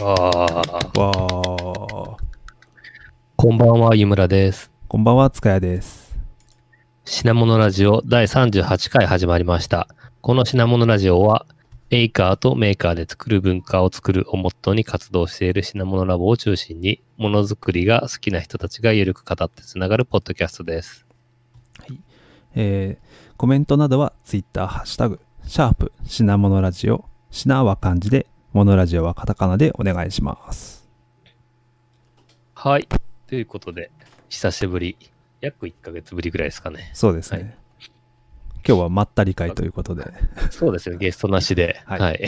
わあ、わー。こんばんは、湯村です。こんばんは、塚谷です。品物ラジオ第38回始まりました。この品物ラジオは、メーカーとメーカーで作る文化を作るをモットーに活動している品物ラボを中心に、ものづくりが好きな人たちがゆるく語ってつながるポッドキャストです。えー、コメントなどは Twitter、ハッシュタグ、シャープ、品物ラジオ、品は漢字で、モノラジオはカタカナでお願いします。はい。ということで、久しぶり、約1ヶ月ぶりぐらいですかね。そうですね。はい今日はまったり会ということで、そうですね、ゲストなしで。は はいい。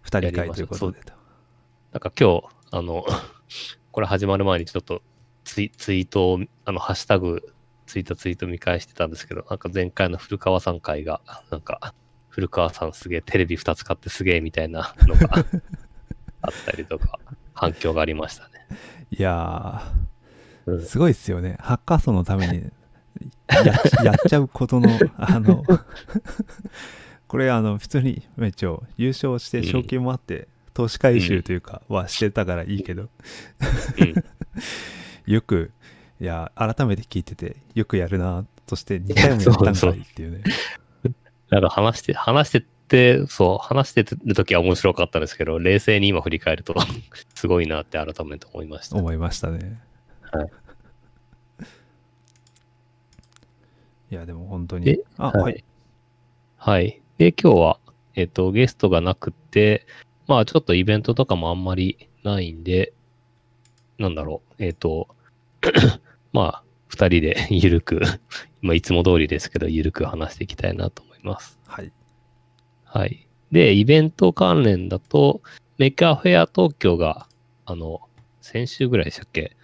二人会ということで。なんか今日、あの、これ始まる前にちょっとツイツイートを、あの、ハッシュタグ、ツイートツイート見返してたんですけど、なんか前回の古川さん会が、なんか、古川さんすげえ、テレビ2つ買ってすげえみたいなのが あったりとか、反響がありましたね。いやー、うんすごいっすよね。ハッカーソンのためにややっちゃうことの、あの、これあの、普通に、一応、優勝して賞金もあって、投資回収というか、はしてたからいいけど、うん。よく、いや、改めて聞いてて、よくやるな、そして2回もやったんかいっていうね。なんか話して、話してって、そう、話してる時は面白かったんですけど、冷静に今振り返ると、すごいなって改めて思いました。思いましたね。はい。いや、でも本当えに。あ、はいはい。はい。で、今日は、えっ、と、ゲストがなくて、まあ、ちょっとイベントとかもあんまりないんで、なんだろう、えっ、と、まあ、二人でゆるく、まあ、いつも通りですけど、ゆるく話していきたいなと思います。はい。はい。で、イベント関連だと、メカフェア東京が、あの、先週ぐらいでしたっけ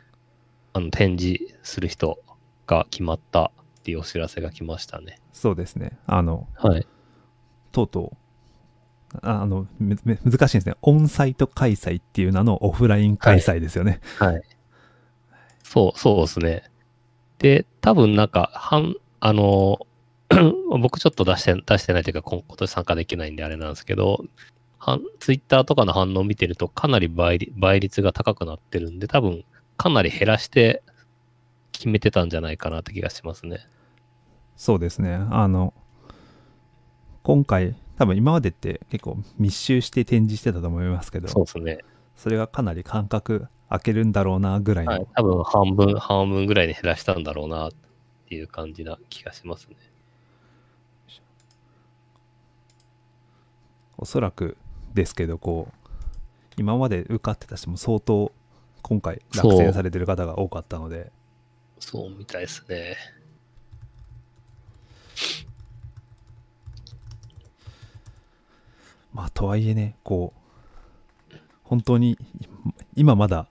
あの、展示する人が決まったっていうお知らせが来ましたね。そうですね。あの、はい。とうとう、ああの、難しいですね。オンサイト開催っていう名のオフライン開催ですよね。はい。そう、そうですね。で、多分なんか、半、あの、僕ちょっと出して、出してないというか、今今年参加できないんであれなんですけど、半ツイッターとかの反応を見てると、かなり倍率倍率が高くなってるんで、多分、かなり減らして決めてたんじゃないかなって気がしますね。そうですね。あの、今回、多分今までって結構密集して展示してたと思いますけど、そうですね。それがかなり間隔空けるんだろうなぐらいの、はい。多分、半分、半分ぐらいに減らしたんだろうな、っていう感じな気がしますね。おそらくですけど、こう、今まで受かってた人も相当今回落選されてる方が多かったので、そうみたいですね。まあとはいえね、こう、本当に今まだ、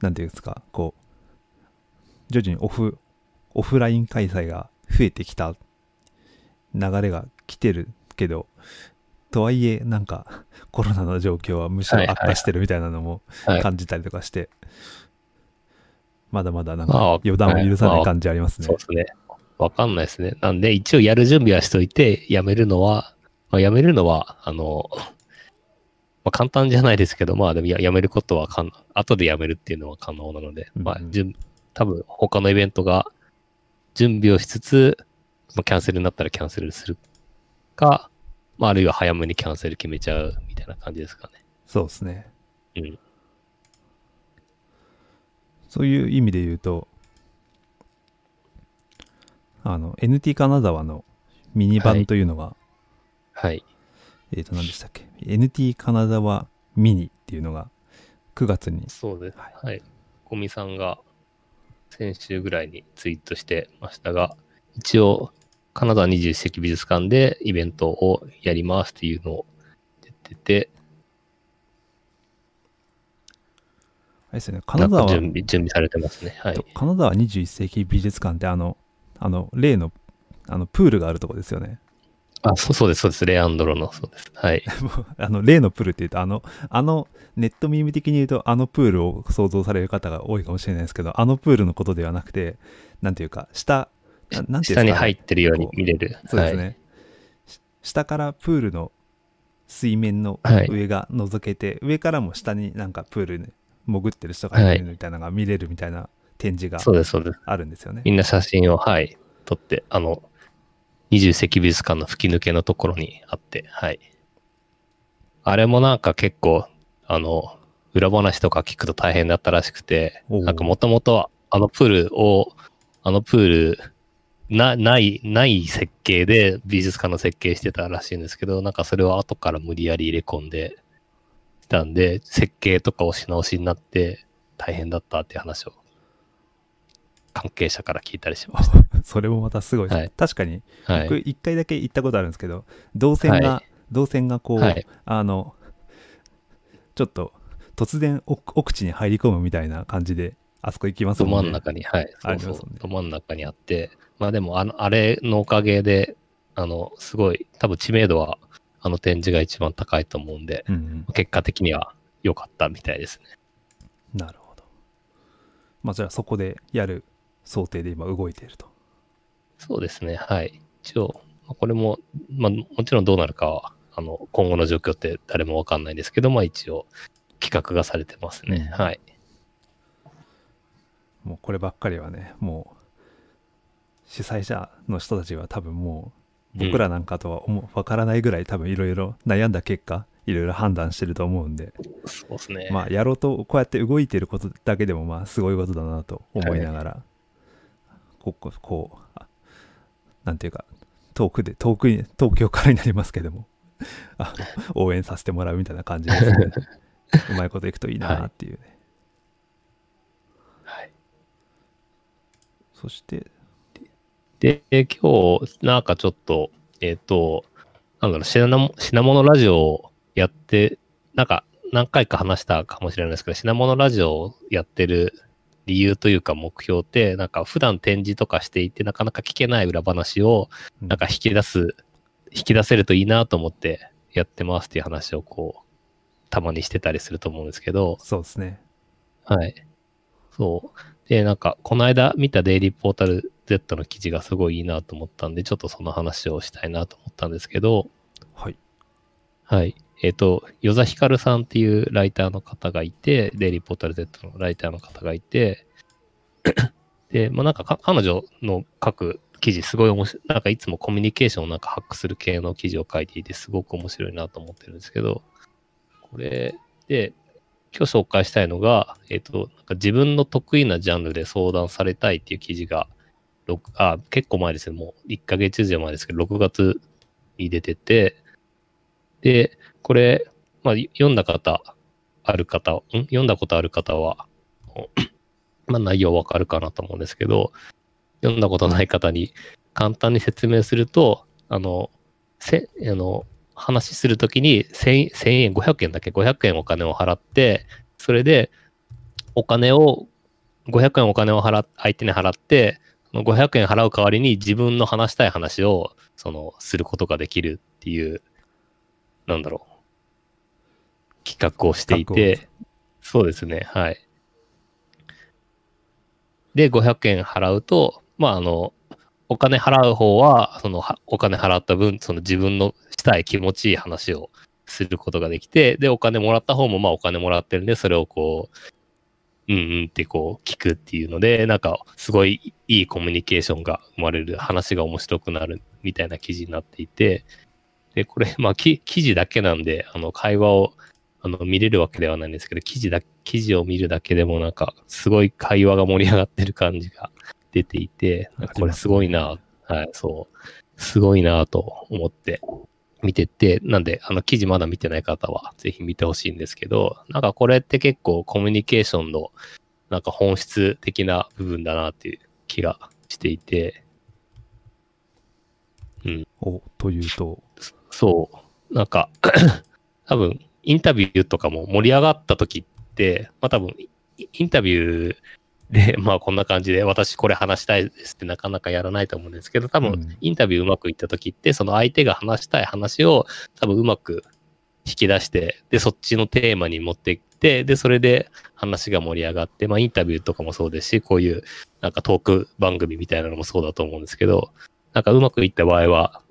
なんていうんですか、こう、徐々にオフ、オフライン開催が増えてきた流れが来てるけど、とはいえ、なんかコロナの状況はむしろ悪化してるみたいなのもはい。感じたりとかして、まだまだなんまあか予断を許さない感じありますねそう。ですね。わかんないですね。なんで、一応やる準備はしといて、やめるのは、まあ、やめるのは、あの、まあ、簡単じゃないですけど、まあでもややめることはかん、後でやめるっていうのは可能なので、まあうんうん、準多分他のイベントが準備をしつつ、まあ、キャンセルになったらキャンセルするか、まあ、あるいは早めにキャンセル決めちゃうみたいな感じですかね。そうですね。うん。そういう意味で言うと、あの、NT 金沢のミニ版というのが、はい。えっ、と、何でしたっけ ?NT 金沢ミニっていうのが9月に、そうです。はいはい。小見さんが先週ぐらいにツイートしてましたが、一応、金沢21世紀美術館でイベントをやりますっていうのを言ってて、あれですよね、な金沢、準備、準備されてますね。はいと。金沢21世紀美術館ってあの、あの、例の、あの、プールがあるとこですよね。あ、そうそうです、そうです。レアンドロの、そうです。はい。あの、例のプールって言うと、あの、あの、ネットミーム的に言うと、あのプールを想像される方が多いかもしれないですけど、あのプールのことではなくて、なんていうか、下、ななんていうんですか？ね下に入ってるように見れる。そうですね。し下からプールの水面のはい上が覗けて、上からも下になんかプールに潜ってる人がいるみたいなのが見れるみたいな展示がそうです、そうです。あるんですよね。みんな写真を、はい、撮って、あの、二十世紀美術館の吹き抜けのところにあって、はい。あれもなんか結構、あの、裏話とか聞くと大変だったらしくて、なんかもともとあのプールを、あのプール、な、ない、ない設計で美術館の設計してたらしいんですけど、なんかそれを後から無理やり入れ込んで、したんで、設計とかをし直しになって大変だったっていう話を関係者から聞いたりしました。それもまたすごいはい確かに、はい。僕一回だけ行ったことあるんですけど、動線が、はい動線がこう、はいあの、ちょっと突然奥奥地に入り込むみたいな感じで、あそこ行きますどもんね。真ん中に、はい。そうそうど真ん中にあって、まあでも、あの、あれのおかげで、あの、すごい、多分知名度は、あの展示が一番高いと思うんで、うんうん結果的には良かったみたいですね。なるほど。まあじゃあそこでやる想定で今動いていると。そうですね、はい。一応、まあこれも、まあ、もちろんどうなるかは、あの、今後の状況って誰もわかんないんですけど、まあ一応、企画がされてますね。うんはい。もうこればっかりはね、もう主催者の人たちは多分もう僕らなんかとは思うわからないぐらい多分いろいろ悩んだ結果、いろいろ判断してると思うんで、そうですね。まあやろうとこうやって動いてることだけでもまあすごいことだなと思いながら、こここうあなんていうか遠くで遠くに東京からになりますけどもあ応援させてもらうみたいな感じですね うまいこといくといいなっていうね、はい。そして？で、今日、なんかちょっと、えっ、と、なんだろう、品物品物ラジオをやって、なんか何回か話したかもしれないですけど、品物ラジオをやってる理由というか目標って、なんか普段展示とかしていて、なかなか聞けない裏話を、うんなんか引き出す、引き出せるといいなと思ってやってますっていう話をこう、たまにしてたりすると思うんですけど、そうですねはい。そう。で、なんか、この間見たデイリーポータル Z の記事がすごいいいなと思ったんで、ちょっとその話をしたいなと思ったんですけど、はいはい。えっ、と、与座ひかるさんっていうライターの方がいて、デイリーポータル Z のライターの方がいて、で、まあなんかか彼女の書く記事すごい面白い、なんかいつもコミュニケーションをなんかハックする系の記事を書いていて、すごく面白いなと思ってるんですけど、これで、今日紹介したいのが、えっ、と、なんか自分の得意なジャンルで相談されたいっていう記事が、あ、結構前ですよ。もう1ヶ月以上前ですけど、6月に出てて、で、これ、まあ、読んだ方、ある方、ん？読んだことある方は、まあ、内容わかるかなと思うんですけど、読んだことない方に簡単に説明すると、あの、せ、あの、話するときに1000 1000円、500円だけ？500円お金を払って、それでお金を、500円お金を払っ相手に払って、その500円払う代わりに自分の話したい話を、その、することができるっていう、なんだろう、企画をしてい企て、そうですね、はい。で、500円払うと、まあ、あの、お金払う方は、その、お金払った分、その自分のしたい気持ちいい話をすることができて、で、お金もらった方も、まあ、お金もらってるんで、それをこう、うんうんってこう聞くっていうので、なんかすごいいいコミュニケーションが生まれる、話が面白くなるみたいな記事になっていて、で、これ、まあ、記事だけなんで、あの、会話をあの見れるわけではないんですけど、記事だ、記事を見るだけでもなんか、すごい会話が盛り上がってる感じが出ていて、これすごいな、はい、そう、すごいなと思って見てて、なんで、あの記事まだ見てない方はぜひ見てほしいんですけど、なんかこれって結構コミュニケーションのなんか本質的な部分だなっていう気がしていて、おというと。そう、なんか、多分、インタビューとかも盛り上がった時って、まあ多分、イインタビューで、まあこんな感じで、私これ話したいですってなかなかやらないと思うんですけど、多分、うんインタビューうまくいった時って、その相手が話したい話を多分うまく引き出して、で、そっちのテーマに持っていって、で、それで話が盛り上がって、まあインタビューとかもそうですし、こういうなんかトーク番組みたいなのもそうだと思うんですけど、なんかうまくいった場合は、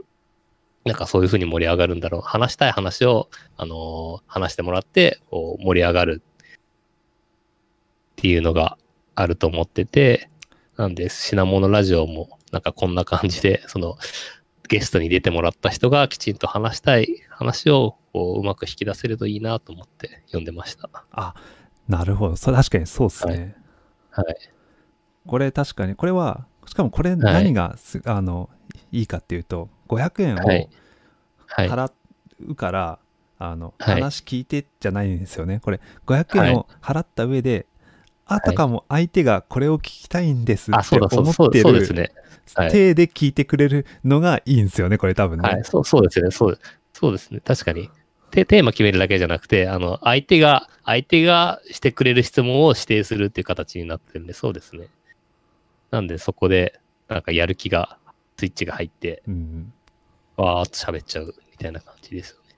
なんかそういうふうに盛り上がるんだろう。話したい話を、あのー話してもらって、こう盛り上がるっていうのがあると思ってて、なんで、品物ラジオも、なんかこんな感じで、その、ゲストに出てもらった人がきちんと話したい話をこううまく引き出せるといいなと思って読んでました。あ、なるほど。それ確かにそうっすね。はい。これ確かに、これは、しかもこれ何がす、あの、いいかっていうと、500円をはいはい。払うから、あの、はい話聞いてじゃないんですよね。これ、500円を払った上で、あたかも相手がこれを聞きたいんですあ、って思ってる体で聞いてくれるのがいいんですよね、これ多分ね。はい、そうそうですね。そうそうですね。確かに。テテーマ決めるだけじゃなくて、あの、相手が、相手がしてくれる質問を指定するっていう形になってるんで、そうですね。なんで、そこで、なんかやる気が、スイッチが入って、うん。わーっと喋っちゃうみたいな感じですよね。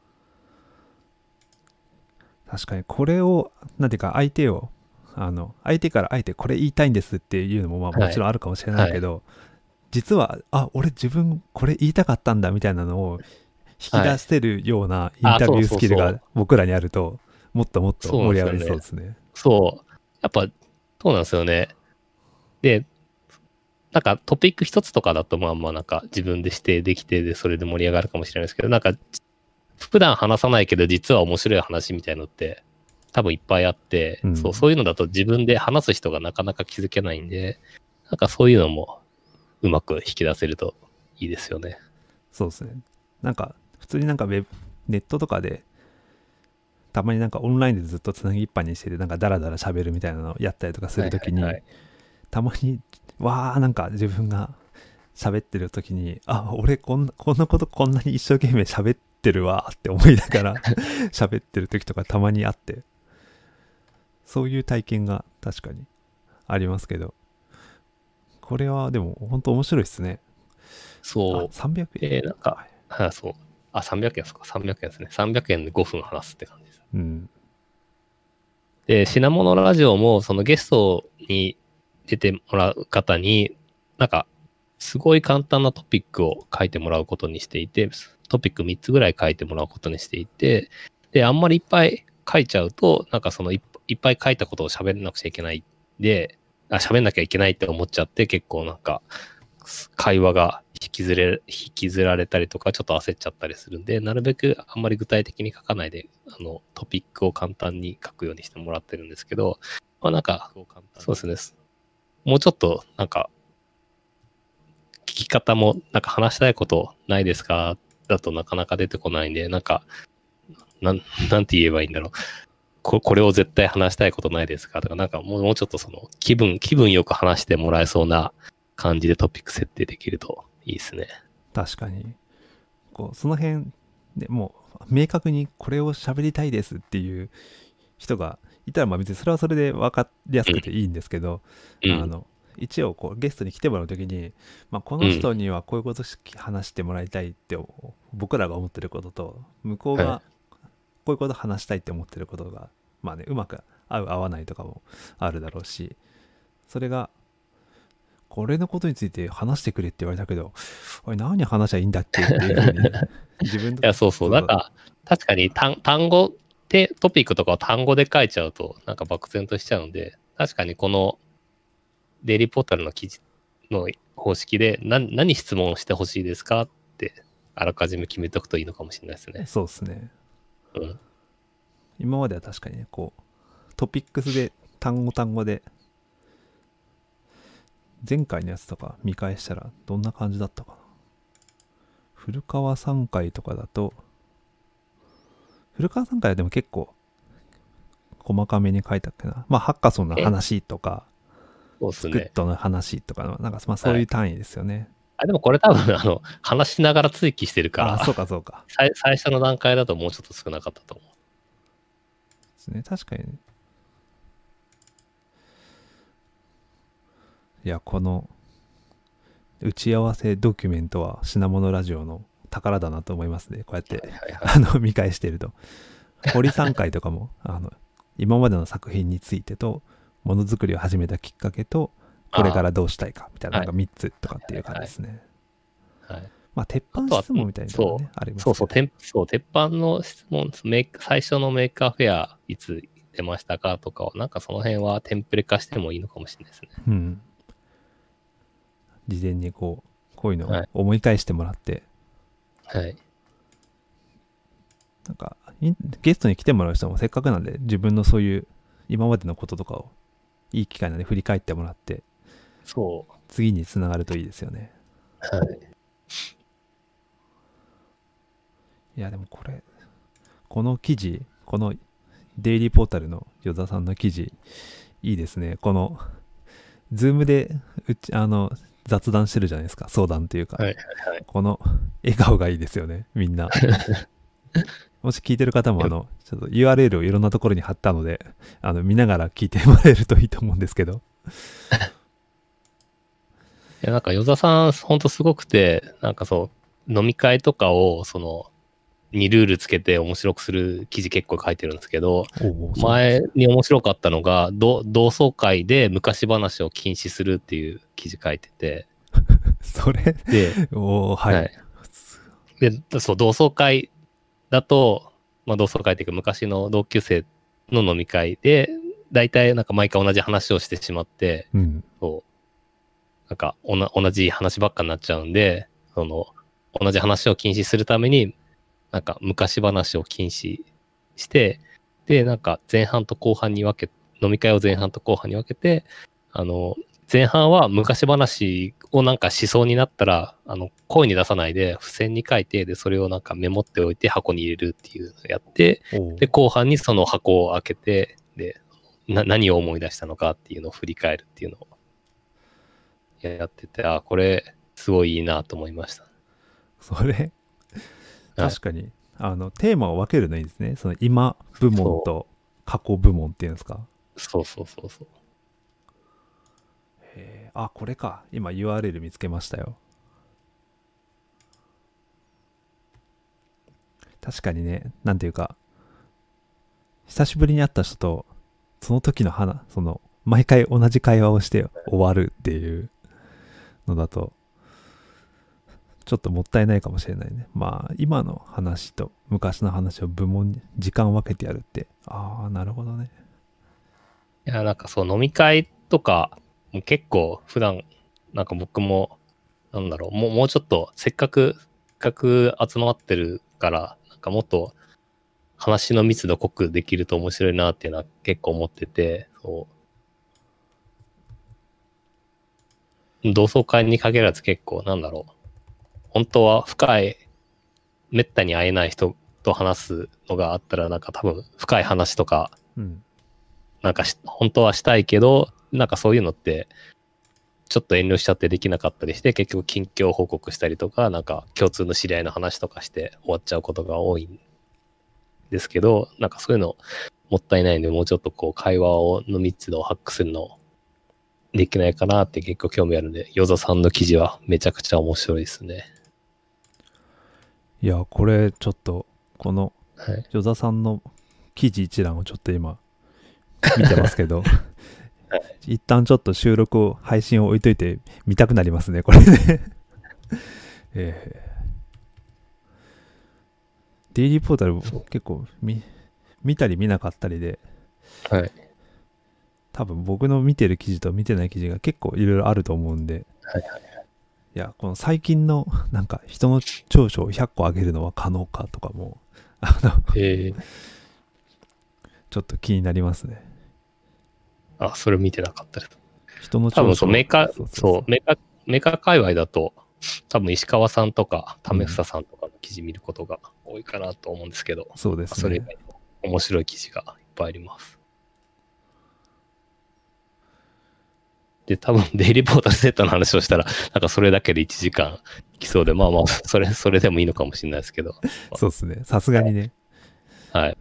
確かに、これを、なんていうか、相手を、あの、相手からあえてこれ言いたいんですっていうのも、まあはいもちろんあるかもしれないけど、実は、あ、俺自分これ言いたかったんだみたいなのを引き出せるようなインタビュースキルが僕らにあると、もっともっと盛り上がりそうですね。そう。やっぱ、そうなんですよね。で、なんかトピック一つとかだとまあまあなんか自分で指定できてでそれで盛り上がるかもしれないですけど、なんか普段話さないけど実は面白い話みたいのって多分いっぱいあって、うんそう、そういうのだと自分で話す人がなかなか気づけないんで、なんかそういうのもうまく引き出せるといいですよね。そうですね。なんか、普通になんかウェブ、ネットとかで、たまになんかオンラインでずっとつなぎっぱにしてて、なんかダラダラ喋るみたいなのをやったりとかするときに、はいはいはいたまに、わーなんか自分が喋ってるときに、あ、俺こんな、こんなことこんなに一生懸命喋ってるわーって思いながら 喋ってるときとかたまにあって、そういう体験が確かにありますけど、これはでも本当面白いですね。そうあ。300円？えーなんか、はい、そう。あ、300円ですか？300円ですね。300円で5分話すって感じです。うん。で、品物ラジオも、そのゲストに出てもらう方に、なんか、すごい簡単なトピックを書いてもらうことにしていて、トピック3つぐらい書いてもらうことにしていて、で、あんまりいっぱい書いちゃうと、なんかそのいっいっぱい書いたことを喋らなくちゃいけないで、あ喋んなきゃいけないって思っちゃって、結構なんか、会話が引きずれ、引きずられたりとか、ちょっと焦っちゃったりするんで、なるべくあんまり具体的に書かないで、あの、トピックを簡単に書くようにしてもらってるんですけど、まあなんか、そうですね。もうちょっと、なんか、聞き方も、なんか話したいことないですか？だとなかなか出てこないんで、なんか、なん、なんて言えばいいんだろう。ここれを絶対話したいことないですか？とか、なんかもうもうちょっとその気分、気分よく話してもらえそうな感じでトピック設定できるといいですね。確かにこうその辺でもう明確にこれを喋りたいですっていう人がいたらまあ別にそれはそれで分かりやすくていいんですけど、うん。あの一応こうゲストに来てもらう時に、まあ、この人にはこういうことし話してもらいたいって僕らが思ってることと向こうはがこういうこと話したいって思ってることがまあねうまく合う合わないとかもあるだろうしそれがこれのことについて話してくれって言われたけどおい何話しゃいいんだっけっていうふうに 自分いや、そうそう。なんか、確かに単単語で、トピックとかを単語で書いちゃうと、なんか漠然としちゃうんで、確かにこのデイリーポータルの記事の方式で何何質問してほしいですかって、あらかじめ決めておくといいのかもしれないですね。そうですねうん。今までは確かにねこうトピックスで単語単語で前回のやつとか見返したらどんな感じだったかな古川3回とかだと古川3回はでも結構細かめに書いたっけなまあハッカソンの話とか。スクットの話とかのなんかまあそういう単位ですよね、あでもこれ多分、あの、話しながら追記してるかあら、そうかそうか 最最初の段階だともうちょっと少なかったと思う。ですね確かにねいやこの打ち合わせドキュメントは品物ラジオの宝だなと思いますねこうやって。あの見返してると堀3回とかもあの今までの作品についてとものづくりを始めたきっかけとこれからどうしたいかみたいなはいなんか3つとかっていう感じですね、はい。まあ、鉄板質問みたいなのがね、ありますそうそう、そう、鉄板の質問、最初の Maker Faire、いつ出ましたかとかを、なんかその辺はテンプレ化してもいいのかもしれないですね。うん。事前にこう、こういうのはいを思い返してもらって、はい。なんか、ゲストに来てもらう人もせっかくなんで、自分のそういう今までのこととかを、いい機会なんで振り返ってもらって、そ次につながるといいですよね。う。はい。いや、でもこれ、この記事、このデイリーポータルの与座さんの記事、いいですね。この、ズームでうち、あの、雑談してるじゃないですか。相談というか。はいはい。この笑顔がいいですよね、みんな。もし聞いてる方も、あの、ちょっと URL をいろんなところに貼ったので、あの、見ながら聞いてもらえるといいと思うんですけど。いや、なんか、与座さん、ほんとすごくて、なんかそう、飲み会とかを、その、にルールつけて面白くする記事結構書いてるんですけど、お前に面白かったのが、ど同窓会で昔話を禁止するっていう記事書いてて、それ、で、おーはい。はい。で、そう、同窓会だと、まあ同窓会っていうか昔の同級生の飲み会で、大体なんか毎回同じ話をしてしまって、うん。そう、なんか同じ話ばっかになっちゃうんで、その、同じ話を禁止するために、なんか昔話を禁止して、で、なんか前半と後半に分け、飲み会を前半と後半に分けて、あの、前半は昔話をなんかしそうになったら、あの、声に出さないで、付箋に書いて、で、それをなんかメモっておいて箱に入れるっていうのをやって、で、後半にその箱を開けて、で、な、何を思い出したのかっていうのを振り返るっていうのをやってて、あ、これ、すごいいいなと思いました。それ、確かに、あの、テーマを分けるのいいですね。その今部門と過去部門っていうんですか？そうそうそうそう。へーあ、これか。今 URL 見つけましたよ。確かにね、なんていうか、久しぶりに会った人と、その時の話、その、毎回同じ会話をして終わるっていうのだと、ちょっともったいないかもしれないね。まあ、今の話と昔の話を部門に時間分けてやるって、ああ、なるほどね。いや、なんかそう、飲み会とか、も結構普段、なんか僕も、なんだろう、もうもうちょっと、せっかく、せっかく集まってるから、なんかもっと話の密度濃くできると面白いなっていうのは結構思ってて、そう。同窓会に限らず結構、なんだろう。本当は深い、めったに会えない人と話すのがあったら、なんか多分深い話とか、うん。なんかし本当はしたいけど、なんかそういうのって、ちょっと遠慮しちゃってできなかったりして、結局近況報告したりとか、なんか共通の知り合いの話とかして終わっちゃうことが多いんですけど、なんかそういうのもったいないんで、もうちょっとこう会話をの密度をハックするのできないかなって結構興味あるんで、ヨザさんの記事はめちゃくちゃ面白いですね。いや、これちょっと、この、はい。与座さんの記事一覧をちょっと今、見てますけど、一旦ちょっと収録を、配信を置いといて見たくなりますね、これね。えーデイリーポータル結構見見たり見なかったりで、はい。多分僕の見てる記事と見てない記事が結構いろいろあると思うんで、はいはいいや、この最近の なんか人の長所を100個上げるのは可能かとかも、あの、えー、ちょっと気になりますね。あ、それ見てなかったです。人の多分そう、メーカー、そうメーカー、メーカー界隈だと、多分石川さんとか、為房さんとかの記事見ることが多いかなと思うんですけど、そうですね。それ以外にも面白い記事がいっぱいあります。で、多分 デイリーポータルセットの話をしたら、なんかそれだけで1時間来そうで、まあまあ、それ、それでもいいのかもしれないですけど、そうですね。さすがにね、はい。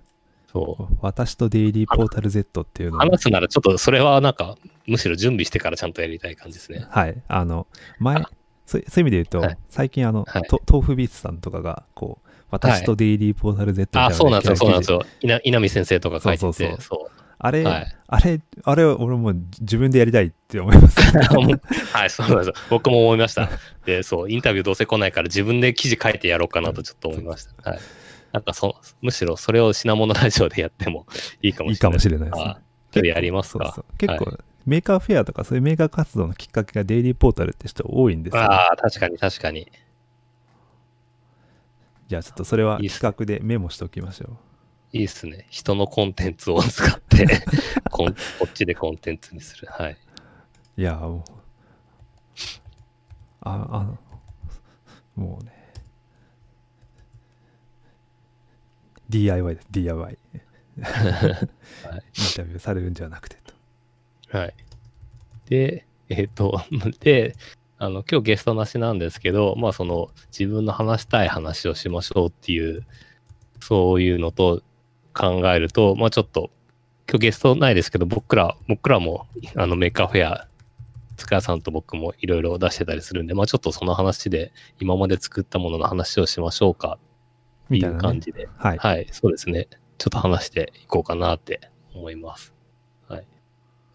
そう。私とデイリーポータル Z っていうのを、話すならちょっとそれはなんか、むしろ準備してからちゃんとやりたい感じですね。はい。あの、前あ、そういう意味で言うと、はい最近あの、は豆腐ビーツさんとかが、こう、私とデイリーポータル Z みたいなあ、そうなんですよ、そうなんですよ。よ。稲稲見先生とか書いてて、そうそうそうそうあれ、はいあれ、あれ、俺もう自分でやりたいって思います。はい、そうなんですよ。僕も思いました。で、そう、インタビューどうせ来ないから自分で記事書いてやろうかなとちょっと思いました。はい。なんかそ、むしろそれを品物ラジオでやっても いいかもいいしれない。かもしれないですねあ。ちょっとやりますか？そうそう結構、は Maker Faire とかそういうメーカー活動のきっかけがデイリーポータルって人多いんですよ、ね。ああ、確かに確かに。じゃあちょっとそれは企画でメモしておきましょいいっすね。人のコンテンツを使って こん、こっちでコンテンツにする。はい。う。いや、もう。あ、あ、もうね。DIY です、DIY。インタビューされるんじゃなくてと。はい。で、えっ、と、で、あの、今日ゲストなしなんですけど、まあその、自分の話したい話をしましょうっていう、そういうのと考えると、まあちょっと、今日ゲストないですけど、僕ら、僕らも、あの、メーカーフェア、塚谷さんと僕もいろいろ出してたりするんで、まあちょっとその話で、今まで作ったものの話をしましょうかっていうみたいな、ね。感じで、はい。はい、そうですね。ちょっと話していこうかなって思います。はい。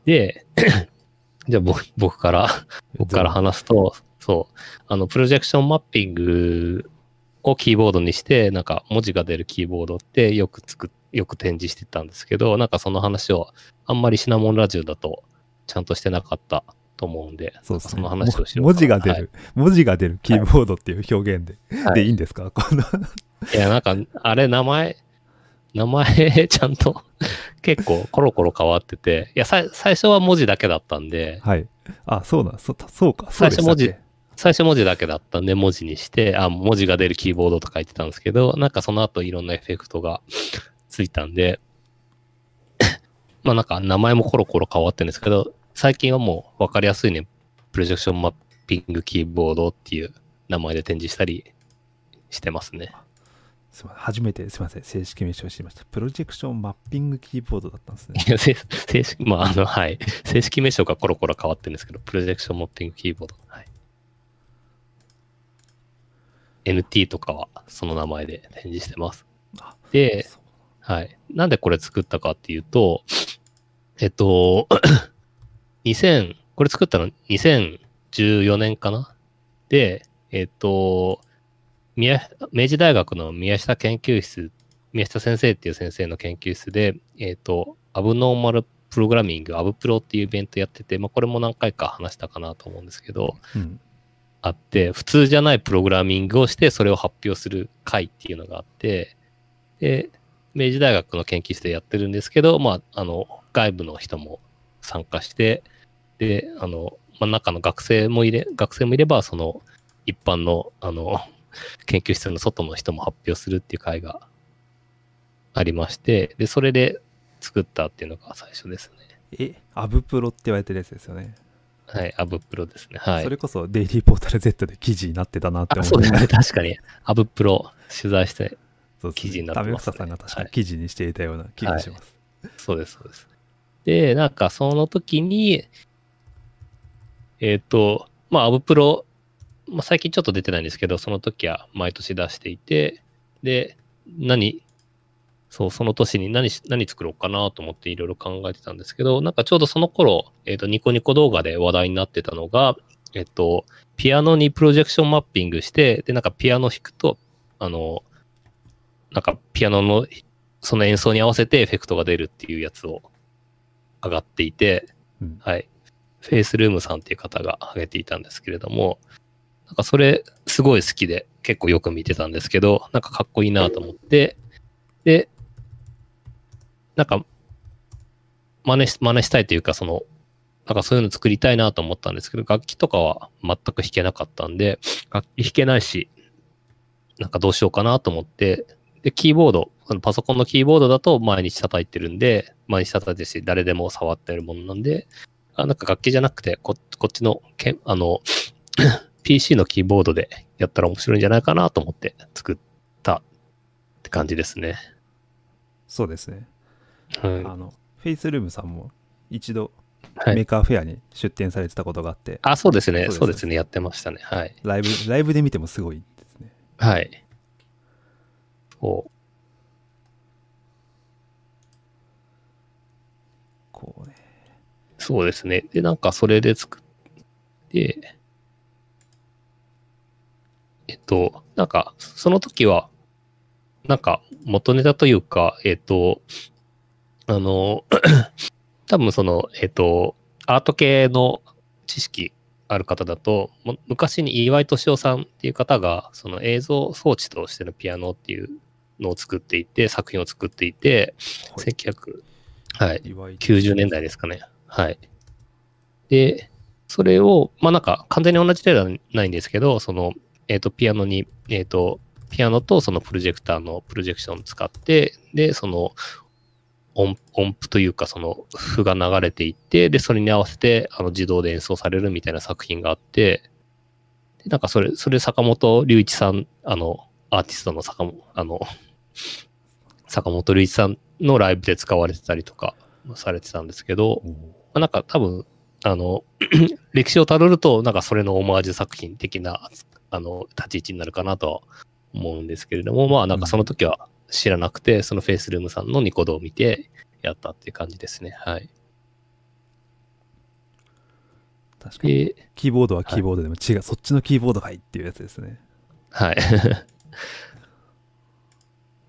で、じゃあ僕僕から、僕から話すと、そう、あの、プロジェクションマッピングをキーボードにして、なんか文字が出るキーボードってよく作っ、よく展示してたんですけど、なんかその話をあんまりシナモンラジオだとちゃんとしてなかったと思うんで、そうですね。その話をしよう文字が出る、文字が出る。キーボードっていう表現で、はい。でいいんですか？この。いや、なんか、あれ、名前、名前、ちゃんと、結構、コロコロ変わってて、いや、さ最初は文字だけだったんで、はい。あ、そうだ、そそうか。そう最初文字最初文字だけだったんで、文字にして、あ、文字が出るキーボードとか言ってたんですけど、なんかその後いろんなエフェクトがついたんで、まあなんか名前もコロコロ変わってるんですけど、最近はもう分かりやすいね、プロジェクションマッピングキーボードっていう名前で展示したりしてますね。すいません初めてすみません正式名称知りましたプロジェクションマッピングキーボードだったんですねいや、正正式、まあ、あの、はい。正式名称がコロコロ変わってるんですけど、プロジェクションモッピングキーボード。はい。NT とかはその名前で展示してますあ。で、はい。なんでこれ作ったかっていうと、えっと、2000、これ作ったの2014年かな？で、えっと、宮明治大学の宮下研究室、宮下先生っていう先生の研究室で、えっと、アブノーマルプログラミング、アブプロっていうイベントやってて、まあ、これも何回か話したかなと思うんですけど、うんあって、普通じゃないプログラミングをして、それを発表する会っていうのがあって、で、明治大学の研究室でやってるんですけど、まあ、あの、外部の人も参加して、で、あの、まあ、中の学生もいれ、学生もいれば、その、一般の、あの、研究室の外の人も発表するっていう会がありまして、で、それで作ったっていうのが最初ですね。えアブプロって言われてるやつですよね、はい、アブプロですね。はい。それこそデイリーポータル Z で記事になってたなってあ思ってそうですね。確かに。アブプロ取材して、そう記事になってますね。為草さんが確か記事にしていたような気がします、そうです、そうです。で、なんかその時に、えっ、と、まあ、アブプロ、まあ、最近ちょっと出てないんですけど、その時は毎年出していて、で、何、そう、その年に何し、何作ろうかなと思っていろいろ考えてたんですけど、なんかちょうどその頃、えっ、と、ニコニコ動画で話題になってたのが、えっ、と、ピアノにプロジェクションマッピングして、で、なんかピアノ弾くと、あの、なんかピアノのその演奏に合わせてエフェクトが出るっていうやつを上がっていて、うんはい。フェイスルームさんっていう方が上げていたんですけれども、なんかそれすごい好きで結構よく見てたんですけど、なんかかっこいいなと思って、で、なんか真似し、真似したいというか、その、なんかそういうの作りたいなと思ったんですけど、楽器とかは全く弾けなかったんで、楽器弾けないし、なんかどうしようかなと思って、で、キーボード、あのパソコンのキーボードだと毎日叩いてるんで、毎日叩いてるし、誰でも触ってるものなんで、あなんか楽器じゃなくて、ここっちのけ、あの、PC のキーボードでやったら面白いんじゃないかなと思って作ったって感じですね。そうですね、はい。あのフェイスルームさんも一度はい、メーカーフェアに出展されてたことがあって、あ、そうですね。そうですそうですね。やってましたね。はい。ライブライブで見てもすごいですねはい。そう。ほうね。そうですね。で、なんかそれで作って、えっと、なんか、その時は、なんか元ネタというか、えっと、あの、多分その、えっと、アート系の知識ある方だと、昔に岩井敏夫さんっていう方が、その映像装置としてのピアノっていうのを作っていて、作品を作っていて、はい1900、はい、岩井90年代ですかね。はい。で、それを、まあなんか完全に同じ例ではないんですけど、その、えっ、と、ピアノに、えっ、と、ピアノとそのプロジェクターのプロジェクションを使って、で、その音音符というか、その譜が流れていって、で、それに合わせてあの自動で演奏されるみたいな作品があって、でなんかそれ、それ坂本龍一さん、あの、アーティストの坂本、あの、坂本龍一さんのライブで使われてたりとかされてたんですけど、まあ、なんか多分、あの、歴史をたどると、なんかそれのオマージュ作品的な、あの、立ち位置になるかなとは思うんですけれども、まあなんかその時は知らなくて、そのフェイスルームさんのニコ動を見てやったっていう感じですね。はい。確かに。で、キーボードはキーボードでも違う、そっちのキーボードかいっていうやつですね。はい。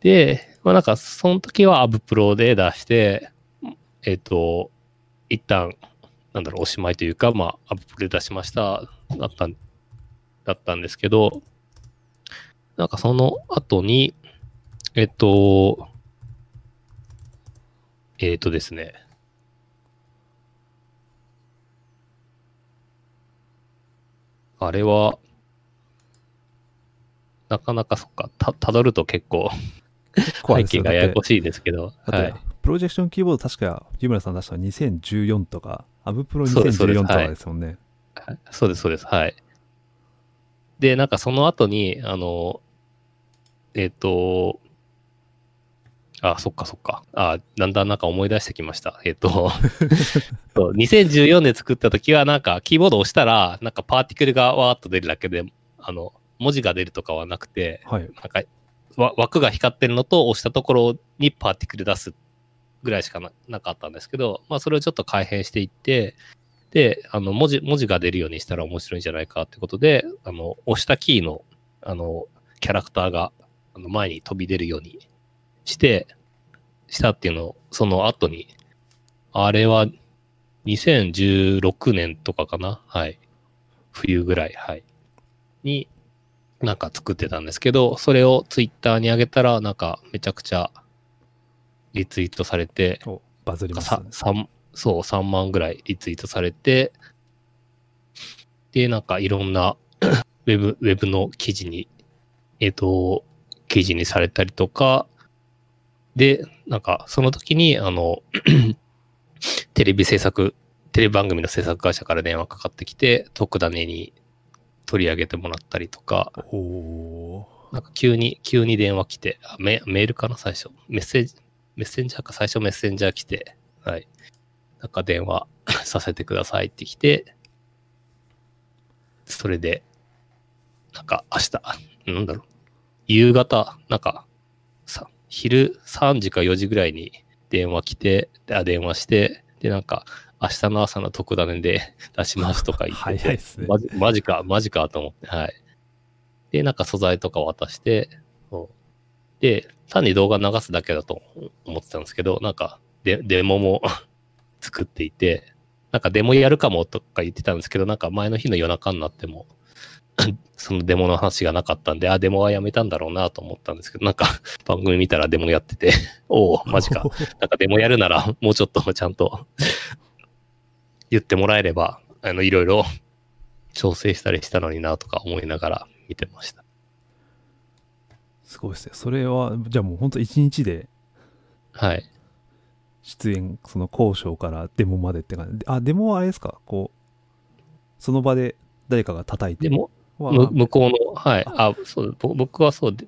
で、まあなんかその時はアブプロで出して、えっ、と、一旦、なんだろう、おしまいというか、まあ、アブプロで出しました、だったん、だったんですけど、なんかその後に、えっ、と、えっ、とですね、あれは、なかなかそっか、た、たどると結構背景がややこしいですけど、はい。プロジェクションキーボード確か、湯村さん出したの2014とか、アブプロそうですそうです2014とかはいですもんね。はいそうです、そうです。はい。で、なんかその後に、あの、えっ、と、あ、そっかそっか。あ、だんだんなんか思い出してきました。えっ、と、そう2014年作った時は、なんかキーボードを押したら、なんかパーティクルがわーっと出るだけで、あの、文字が出るとかはなくて、はい。なんかわ枠が光ってるのと押したところにパーティクル出すぐらいしかななかったんですけど、まあそれをちょっと改変していって、で、あの文字、文字が出るようにしたら面白いんじゃないかってことで、あの、押したキーの、あの、キャラクターがあの前に飛び出るようにして、したっていうのを、その後に、あれは2016年とかかなはい。冬ぐらい、はい。に、なんか作ってたんですけど、それをツイッターに上げたら、なんかめちゃくちゃリツイートされて、おバズりますさね。三そう、3万ぐらいリツイートされて、で、なんかいろんな ウェブ、ウェブの記事に、えっ、と、記事にされたりとか、で、なんかその時に、あの、テレビ制作、テレビ番組の制作会社から電話かかってきて、特ダネに取り上げてもらったりとか、なんか急に、急に電話来て、あメメールかな、最初。メッセージ、メッセンジャーか、最初メッセンジャー来て、はい。なんか電話 させてくださいって来て、それで、なんか明日、なんだろう、夕方、なんか、さ、昼3時か4時ぐらいに電話来て、であ電話して、で、なんか、明日の朝の特ダネで 出しますとか言ってて、早いっすねマジマジか、マジかと思って、はい。で、なんか素材とか渡して、で、単に動画流すだけだと思ってたんですけど、なんかデ、デモも 作っていて、なんかデモやるかもとか言ってたんですけど、なんか前の日の夜中になっても、そのデモの話がなかったんで、あ、デモはやめたんだろうなと思ったんですけど、なんか番組見たらデモやってて、おお、マジか。なんかデモやるなら、もうちょっとちゃんと言ってもらえれば、あの、いろいろ 調整したりしたのになとか思いながら見てました。すごいですね。それは、じゃあもう本当一日ではい。出演、その交渉からデモまでって感じ。あ、デモはあれですか？こう、その場で誰かが叩いてでも、はむ向こうの、はい。あ、そう、ぼ僕はそうで、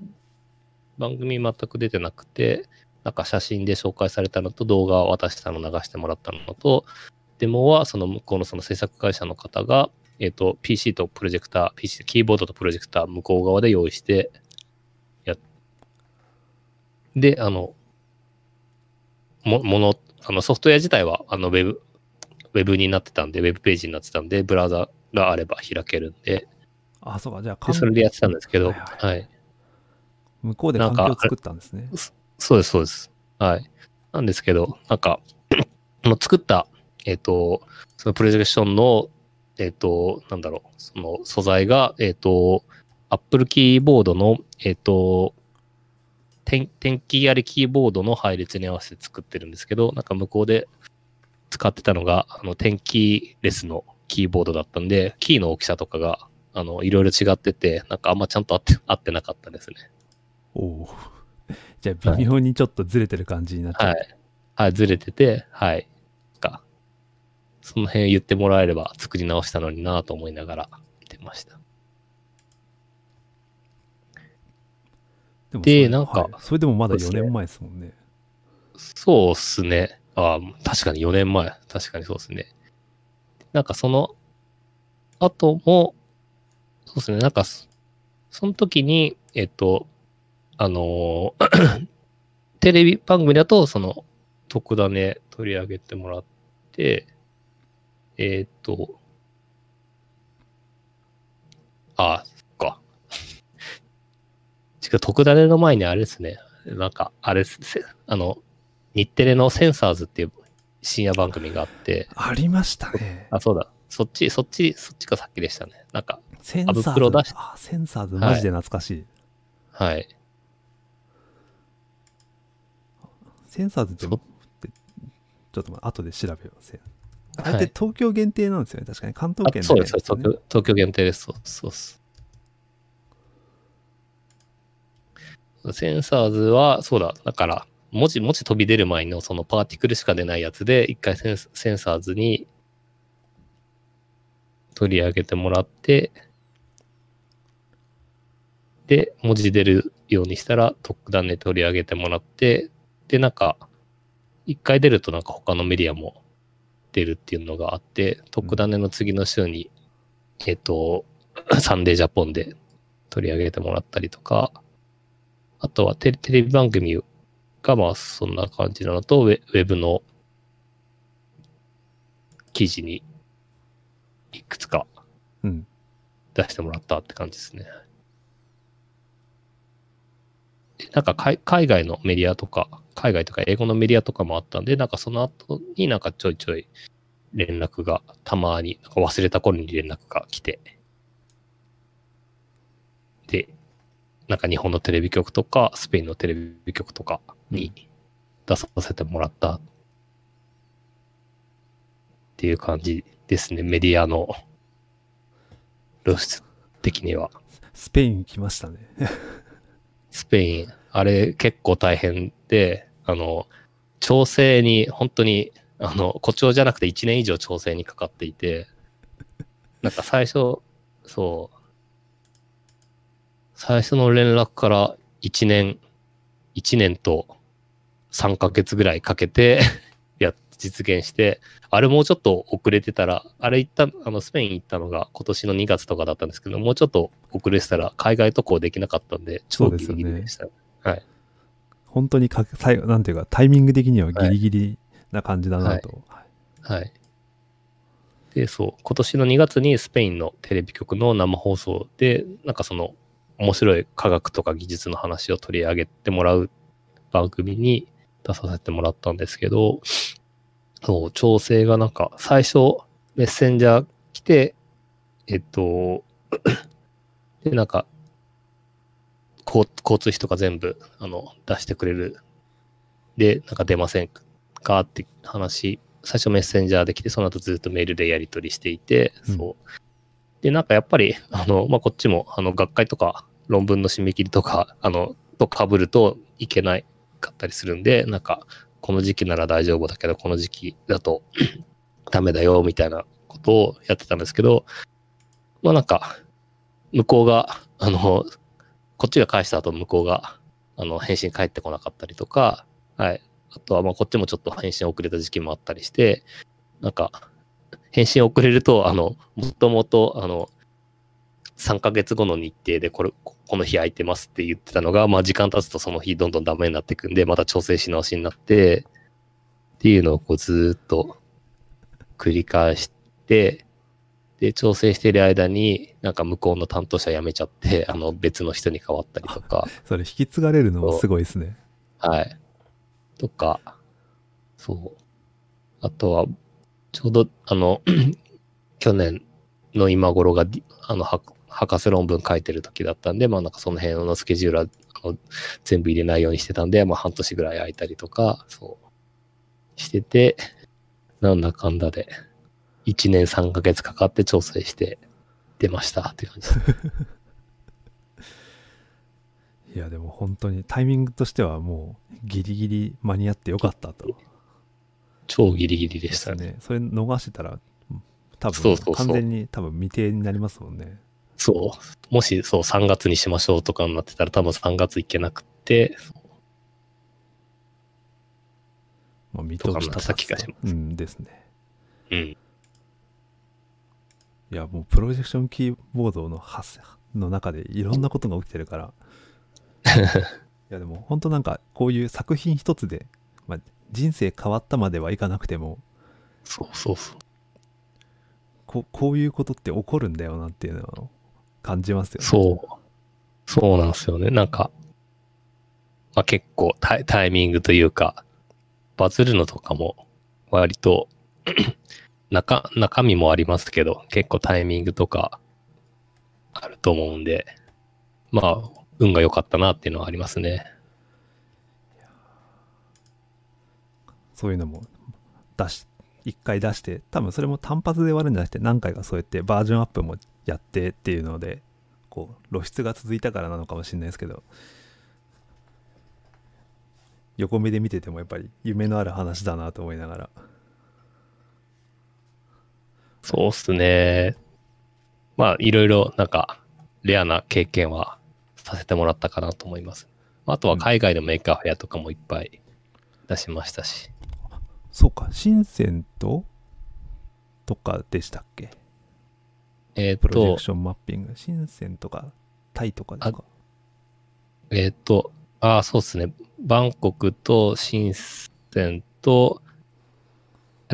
番組全く出てなくて、なんか写真で紹介されたのと動画を渡したの流してもらったのと、デモはその向こうのその制作会社の方が、えっ、と、PC とプロジェクター、PC、キーボードとプロジェクター向こう側で用意して、やっで、あの、も、もの、あのソフトウェア自体はあのウェブ、ウェブになってたんで、ウェブページになってたんで、ブラウザがあれば開けるんで、あ、そうか、じゃあでそれでやってたんですけど、はいはいはい。向こうで環境を作ったんですね。そうです、そうです。はい。なんですけど、なんか、あの作った、えっ、と、そのプロジェクションの、えっ、と、なんだろう、その素材が、えっ、と、Apple キーボードの、えっ、と、点点キーありキーボードの配列に合わせて作ってるんですけど、なんか向こうで使ってたのが、あの、点キーレスのキーボードだったんで、キーの大きさとかが、あの、いろいろ違ってて、なんかあんまちゃんと合って、合ってなかったですね。おお。じゃあ微妙にちょっとずれてる感じになっちゃう。はい。はい、ずれてて、はい。か。その辺言ってもらえれば作り直したのになと思いながら見てました。でなんかはいそれでもまだ4そうですね年前ですもんね。そうっすね。ああ、確かに4年前。確かにそうっすね。なんかその後も、そうっすね。なんかそ、その時に、えっと、あのーテレビ番組だと、その、特ダネ取り上げてもらって、えっと、ああ、そっか。違う、特ダネの前にあれですね。なんか、あれです、せあの、日テレのセンサーズっていう深夜番組があって、ありましたね。あ、そうだ。そっち、そっち、そっちがさっきでしたね。なんか、センサプロ出しーズ。あ、センサーズマジで懐かしい。はい。センサーズって、そってちょっと待って後で調べよう。せあはいれって東京限定なんですよね。確かに関東圏あそうです、よ東京、東京限定です。そうそうっす。センサーズは、そうだ、だから、文字、文字飛び出る前のそのパーティクルしか出ないやつで、一回センスセンサーズに取り上げてもらって、で、文字出るようにしたら、特段で取り上げてもらって、で、なんか、一回出るとなんか他のメディアも出るっていうのがあって、特ダネの次の週に、えっ、と、サンデージャポンで取り上げてもらったりとか、あとはテレテレビ番組がまあそんな感じなのと、ウェウェブの記事にいくつかうん。出してもらったって感じですね。でなんか海海外のメディアとか、海外とか英語のメディアとかもあったんで、なんかその後になんかちょいちょい連絡がたまに、なんか忘れた頃に連絡が来て、で、なんか日本のテレビ局とか、スペインのテレビ局とかに出させてもらったっていう感じですね、メディアの露出的には。スペイン来ましたね。スペイン、あれ結構大変で、あの、調整に本当に、あの、誇張じゃなくて1年以上調整にかかっていて、なんか最初、そう、最初の連絡から1年、1年と3ヶ月ぐらいかけて、や、実現して、あれもうちょっと遅れてたら、あれ行った、あの、スペイン行ったのが今年の2月とかだったんですけど、もうちょっと遅れてたら海外渡航できなかったんで、超ギリギリでした。本当にか最後なんていうか、タイミング的にはギリギリな感じだなと。はいはい。で、そう、今年の2月にスペインのテレビ局の生放送で、なんかその、面白い科学とか技術の話を取り上げてもらう番組に出させてもらったんですけど、そう、調整がなんか、最初、メッセンジャー来て、えっと、で、なんか、交交通費とか全部、あの、出してくれる。で、なんか出ませんかって話、最初メッセンジャーで来て、その後ずっとメールでやり取りしていて、うんそう。で、なんかやっぱり、あの、まあ、こっちも、あの、学会とか、論文の締め切りとか、あの、と被るといけないかったりするんで、なんか、この時期なら大丈夫だけど、この時期だと ダメだよ、みたいなことをやってたんですけど、まあなんか、向こうが、あの、こっちが返した後、向こうが、あの、返信返ってこなかったりとか、はい。あとは、まあこっちもちょっと返信遅れた時期もあったりして、なんか、返信遅れると、あの、もともと、あの、3ヶ月後の日程でこれ、この日空いてますって言ってたのが、まあ時間経つとその日どんどんダメになっていくんで、また調整し直しになって、っていうのをこうずっと繰り返して、で、調整してる間に、なんか向こうの担当者辞めちゃって、あの別の人に変わったりとか、それ引き継がれるのもすごいですね。はい。とか、そう。あとは、ちょうど、あの、去年の今頃が、あの、は博士論文書いてる時だったんで、まあなんかその辺のスケジュールはあの全部入れないようにしてたんで、まあ半年ぐらい空いたりとか、そう、してて、なんだかんだで、1年3ヶ月かかって調整して出ましたっていう感じです。いや、でも本当にタイミングとしてはもうギリギリ間に合ってよかったと。超ギリギリででしたね。ね。それ逃してたら、多分完全に多分未定になりますもんね。そう。もし、そう、3月にしましょうとかになってたら、多分3月行けなくて、まあ、見通した気がしますうんですね。うん。いや、もうプロジェクションキーボードの発の中でいろんなことが起きてるから。いや、でも本当なんかこういう作品一つで、まあ、人生変わったまではいかなくても、そうそうそう。ここういうことって起こるんだよなっていうのを感じますよね。そう。そうなんですよね。なんか、まあ結構タイタイミングというか、バズるのとかも割と中、中身もありますけど、結構タイミングとかあると思うんで、まあ、運が良かったなっていうのはありますね。そういうのも出し、一回出して、多分それも単発で終わるんじゃなくて、何回かそうやってバージョンアップもやってっていうので、こう、露出が続いたからなのかもしれないですけど、横目で見ててもやっぱり夢のある話だなと思いながら。そうっすね。まあ、いろいろ、なんか、レアな経験はさせてもらったかなと思います。あとは海外のメーカーフェアとかもいっぱい出しましたし。そうか、深センととかでしたっけ？えっ、とプロジェク、ションマッピング。深センとかタイとかですか？えっ、と、ああ、そうっすね。バンコクと深センと、あ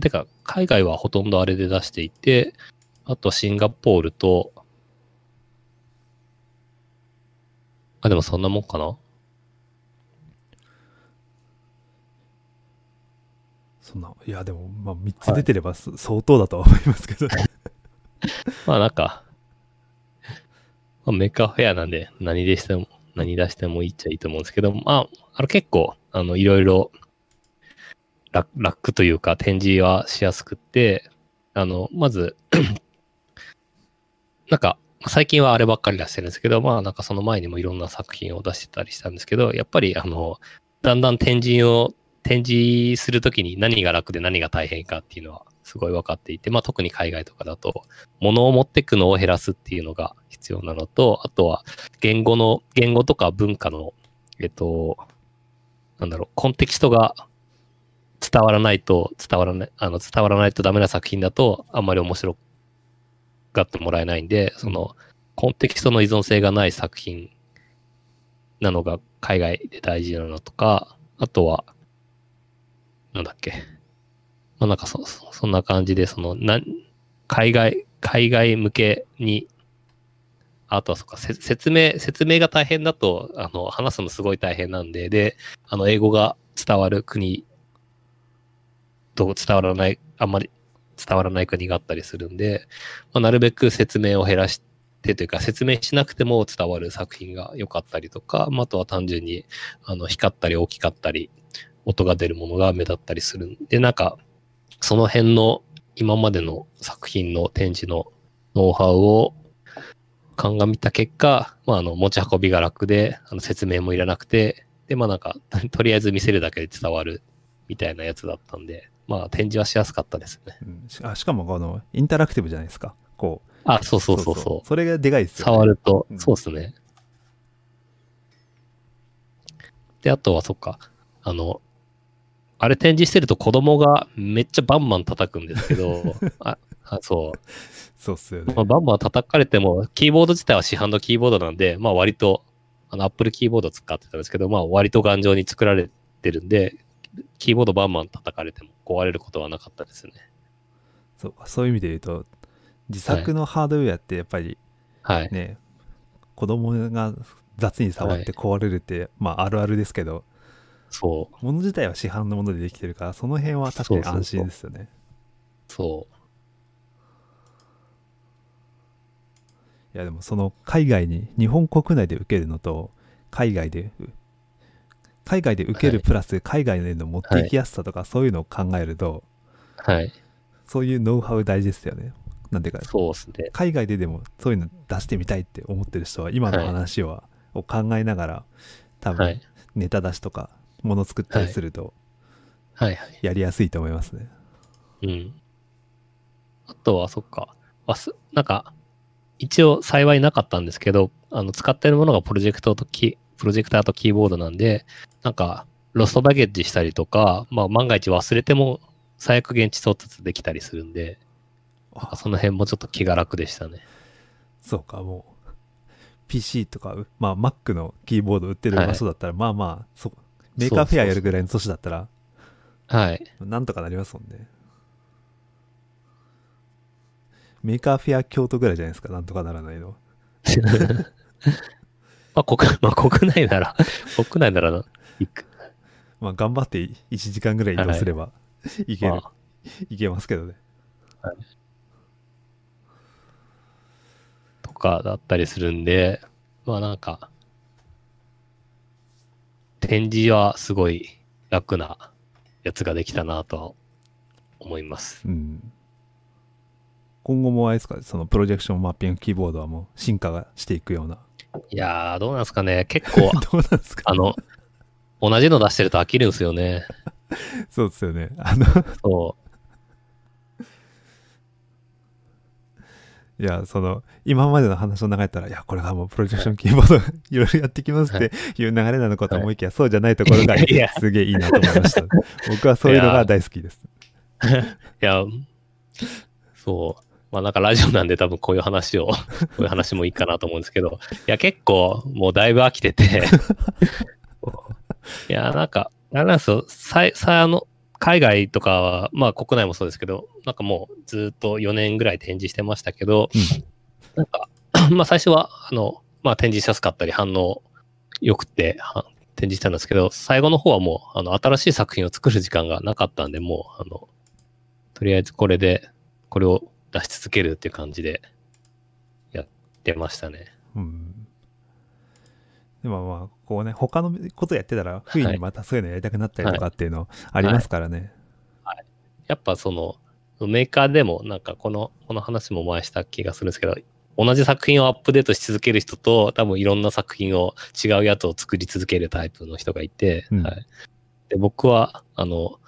てか、海外はほとんどあれで出していて、あとシンガポールと、あ、でもそんなもんかな？そんな、いやでも、まあ3つ出てればす相当だとは思いますけど。まあなんか、まあ、メーカーフェアなんで何でしても、何出してもいいっちゃいいと思うんですけど、まあ、あの結構、あの、いろいろ楽、楽というか展示はしやすくって、あの、まず、なんか、最近はあればっかり出してるんですけど、まあなんかその前にもいろんな作品を出してたりしたんですけど、やっぱりあの、だんだん展示を、展示するときに何が楽で何が大変かっていうのはすごい分かっていて、まあ特に海外とかだと、物を持ってくのを減らすっていうのが必要なのと、あとは言語の、言語とか文化の、えっと、なんだろう、コンテキストが伝わらないと、伝わらない、あの、伝わらないとダメな作品だと、あんまり面白がってもらえないんで、その、コンテキストの依存性がない作品なのが海外で大事なのとか、あとは、なんだっけ。まあなんかそ、そそんな感じで、その、な、海外、海外向けに、あとはそっか、説明、説明が大変だと、あの、話すのすごい大変なんで、で、あの、英語が伝わる国と伝わらない、あんまり伝わらない国があったりするんで、まあ、なるべく説明を減らしてというか、説明しなくても伝わる作品が良かったりとか、まあ、あとは単純に、あの、光ったり大きかったり、音が出るものが目立ったりするんで、なんか、その辺の今までの作品の展示のノウハウを鑑みた結果、まあ、あの、持ち運びが楽で、あの、説明もいらなくて、で、まあなんか、とりあえず見せるだけで伝わるみたいなやつだったんで、まあ展示はしやすかったですね。うんしあしかもこのインタラクティブじゃないですか。こう。あ、そうそうそうそう。それがでかいですよ、ね。触るとう、んそうですね。で、あとはそっか、あの、あれ展示してると子供がめっちゃバンバン叩くんですけど、ああそう。そうっすよねま。あ、バンバン叩かれても、キーボード自体は市販のキーボードなんで、まあ割と、あの、Apple キーボード使ってたんですけど、まあ割と頑丈に作られてるんで、キーボードバンバン叩かれても壊れることはなかったですね。そうかそういう意味で言うと自作のハードウェアってやっぱりはい。ね、子供が雑に触って壊れるって、まああるあるですけどそう。物自体は市販のものでできてるからその辺は確かに安心ですよねそう。いやでもその海外に日本国内で受けるのと海外でう海外で受けるプラス海外への持っていきやすさとかそういうのを考えると、はい。そういうノウハウ大事ですよねなんていうかそうですね。海外ででもそういうの出してみたいって思ってる人は今の話は、を考えながら多分はい。ネタ出しとかもの作ったりするとはいはい。やりやすいと思いますね、うん。あとは、そっか。わす、なんか、一応幸いなかったんですけど、あの、使ってるものがプロジェクトとキ、プロジェクターとキーボードなんで、なんか、ロストバゲッジしたりとか、まあ、万が一忘れても、最悪現地調達できたりするんで、その辺もちょっと気が楽でしたね。そうかもう。PC とか、まあ、Mac のキーボード売ってる場所だったら、まあまあそメーカーフェアやるぐらいの都市だったら。はい。なんとかなりますもんね。メーカーフェア京都ぐらいじゃないですかなんとかならないの まあ、国、まあ、国内なら、国内ならな、いく。まあ頑張って1時間ぐらい移動すればいける、まあ。いけますけどね。とかだったりするんで、まあなんか、展示はすごい楽なやつができたなとは思います。うん。今後もあれですかそのプロジェクションマッピングキーボードはもう進化がしていくようないやー、どうなんですかね。結構、どうなんですかあの、同じの出してると飽きるんですよね。そうですよねあのそ いや、その、今までの話の流れたら、いや、これがもうプロジェクションキーボード いろいろやってきますっていう流れなのかと思いきや、そうじゃないところがすげえいいなと思いました。僕はそういうのが大好きです。う。いや、そう。まあなんかラジオなんで多分こういう話を、こういう話もいいかなと思うんですけど、いや結構もうだいぶ飽きてて、いやなんか、あれなんですよ、さい、さあの、海外とかは、まあ国内もそうですけど、なんかもうずっと4年ぐらい展示してましたけど、うん。なんか、まあ最初は、あの、まあ展示しやすかったり反応良くては展示したんですけど、最後の方はもう、あの、新しい作品を作る時間がなかったんで、もう、あの、とりあえずこれで、これを出し続けるっていう感じでやってましたね。うん。でもまあ、こうね、他のことやってたら、不意にまたそういうのやりたくなったりとかっていうのありますからね。やっぱその、メーカーでもなんかこの、この話も前した気がするんですけど、同じ作品をアップデートし続ける人と、多分いろんな作品を違うやつを作り続けるタイプの人がいて、うんはい。で、僕は、あの、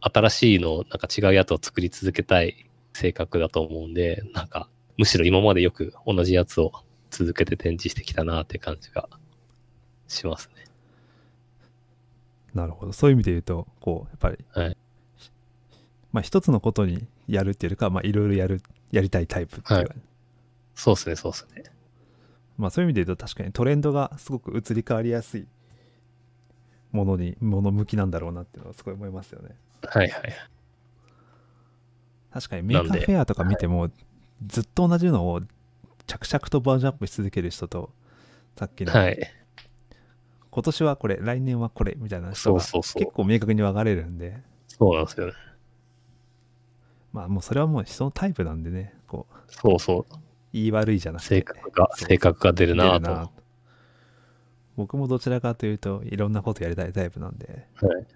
新しいのをなんか違うやつを作り続けたい性格だと思うんで、なんか、むしろ今までよく同じやつを続けて展示してきたなって感じがしますね。なるほど。そういう意味で言うと、こう、やっぱり、はいまあ一つのことにやるっていうかは、まあいろいろやる、やりたいタイプっていうか、はいそうですね、そうですね。まあそういう意味で言うと確かにトレンドがすごく移り変わりやすいものに、もの向きなんだろうなっていうのはすごい思いますよね。はいはい。確かにメーカーフェアとか見ても、ずっと同じのを着々とバージョンアップし続ける人と、さっきの、はい。今年はこれ、来年はこれみたいな人が結。構明確に分かれるんで、そうなんですよね。まあもうそれはもう人のタイプなんでね、こう、そうそう。言い悪いじゃなくて、性格が、性格が出るなと。僕もどちらかというといろんなことやりたいタイプなんではい。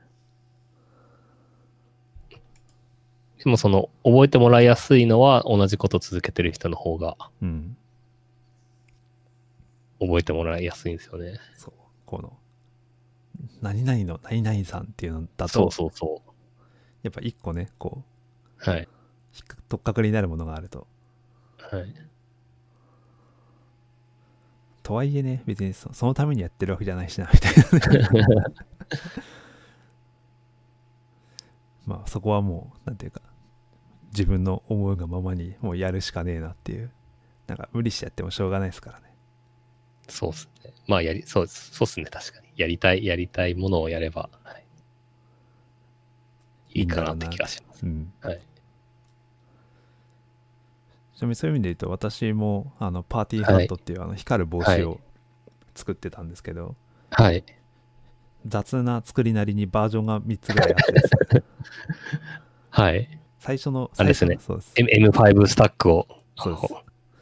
でもその、覚えてもらいやすいのは同じこと続けてる人の方がうん覚えてもらいやすいんですよね。そうこの何々の何々さんっていうのだとそうそうそやっぱ一個ねこうう。はい。引っかかかりになるものがあるとはい。とはいえね別にそそのためにやってるわけじゃないしなみたいなね まあそこはもうなんていうか自分の思うがままにもうやるしかねえなっていうなんか無理してやってもしょうがないですからねそうですね。まあ、やり、そう。そうですね。確かに。やりたい、やりたいものをやれば。はい。いいかなって気がします。うん。はい。ちなみにそういう意味で言うと、私もあのパーティーハットっていうあの光る帽子を作ってたんですけど、はい。雑な作りなりにバージョンが3つぐらいあってですね はい。最初の、あれですねそうです。M- M5 スタックをそうです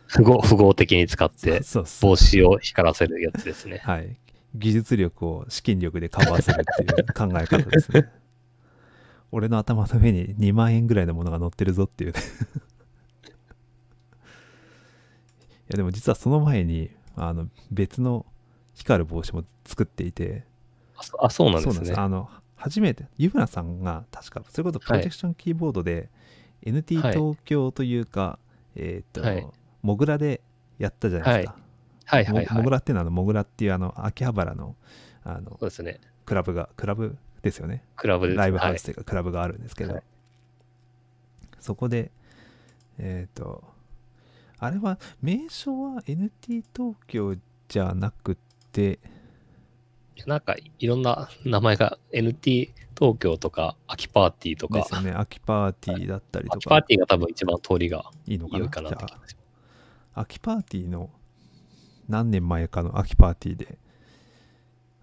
符号符号的に使って。帽子を光らせるやつですね。はい。技術力を資金力でカバーするっていう考え方ですね。俺の頭の上に2万円ぐらいのものが乗ってるぞっていうね。いやでも実はその前にあの別の光る帽子も作っていて、あそあ、そうなんですね。あの初めて湯村さんが確かそれこそプロジェクションキーボードで NT はい。東京というか、えっ、と、はい。モグラでやったじゃないですか。はい。はいはい。モグラっていうのはモグラっていうあの秋葉原のあのそうですね。クラブがクラブですよね。クラブライブハはいウスというかクラブがあるんですけど、はい。そこでえっ、とあれは名称は NT 東京じゃなくてなんかいろんな名前が NT 東京とか秋パーティーとか。です、よね。秋パーティーだったりと秋パーかティーが多分一番通りがいいのかな？かなってじゃあ気がします。秋パーティーの何年前かの秋パーティーで。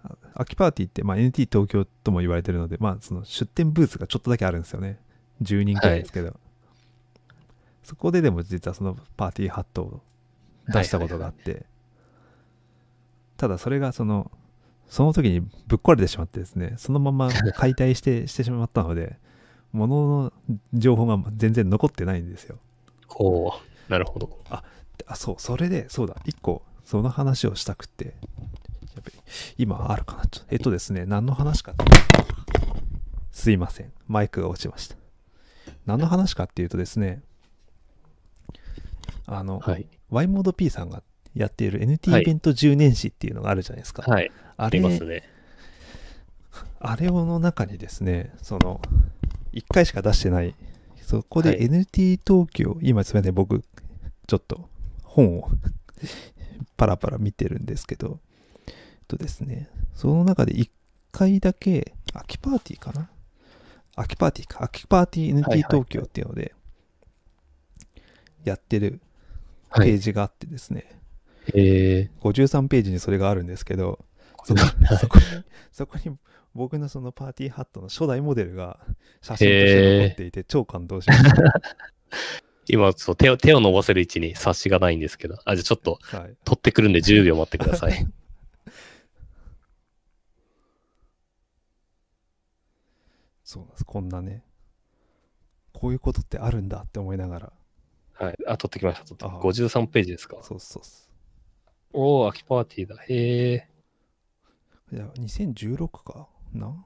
あ秋パーティーって、まあ、NT 東京とも言われてるので、まあ、その出店ブースがちょっとだけあるんですよね。10人くらいですけど、そこででも実はそのパーティーハットを出したことがあって、ただそれがそのその時にぶっ壊れてしまってですねそのまま 解体してしてしまったので物の情報が全然残ってないんですよほう、なるほど。あそうそれでそうだ一個その話をしたくってやっぱり今あるかなちょえっとですね何の話かってすいませんマイクが落ちました何の話かっていうとですねあの、はい。Y モード P さんがやっている NT はいイベント10年史っていうのがあるじゃないですか、はい。ありますね。あれの中にですね、その、1回しか出してない、そこではい。NT 東京、今すみません、僕、ちょっと本を パラパラ見てるんですけど、とですね、その中で1回だけ、秋パーティーかな？秋パーティーか、秋パーティーはいはい NT 東京っていうので、やってるはい。ページがあってですね、え53ページにそれがあるんですけど、そこー、そこに、そこに僕のそのパーティーハットの初代モデルが写真として残っていて超感動しまし 今そう手を、手を伸ばせる位置に冊子がないんですけど、あ、じゃあちょっとた。はい。取ってくるんで10秒待ってください。そうなんです。こんなね、こういうことってあるんだって思いながら。はい。あ、取ってきました。取ってあ53ページですか。そうそうそおお、秋パーティーだ。へえ。う。いや、2016かな？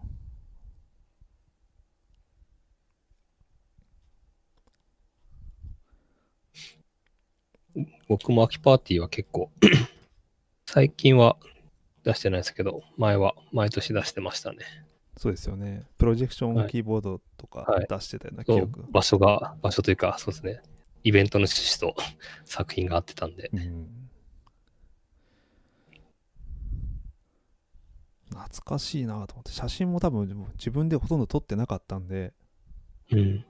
僕も秋パーティーは結構、最近は出してないですけど、前は毎年出してましたね。そうですよね。プロジェクショはいンキーボードとかはい出してたような記憶。場所が、場所というか、そうですね。イベントの趣旨と 作品が合ってたんで。うん懐かしいなと思って写真も多分自分でほとんど撮ってなかったんでうん。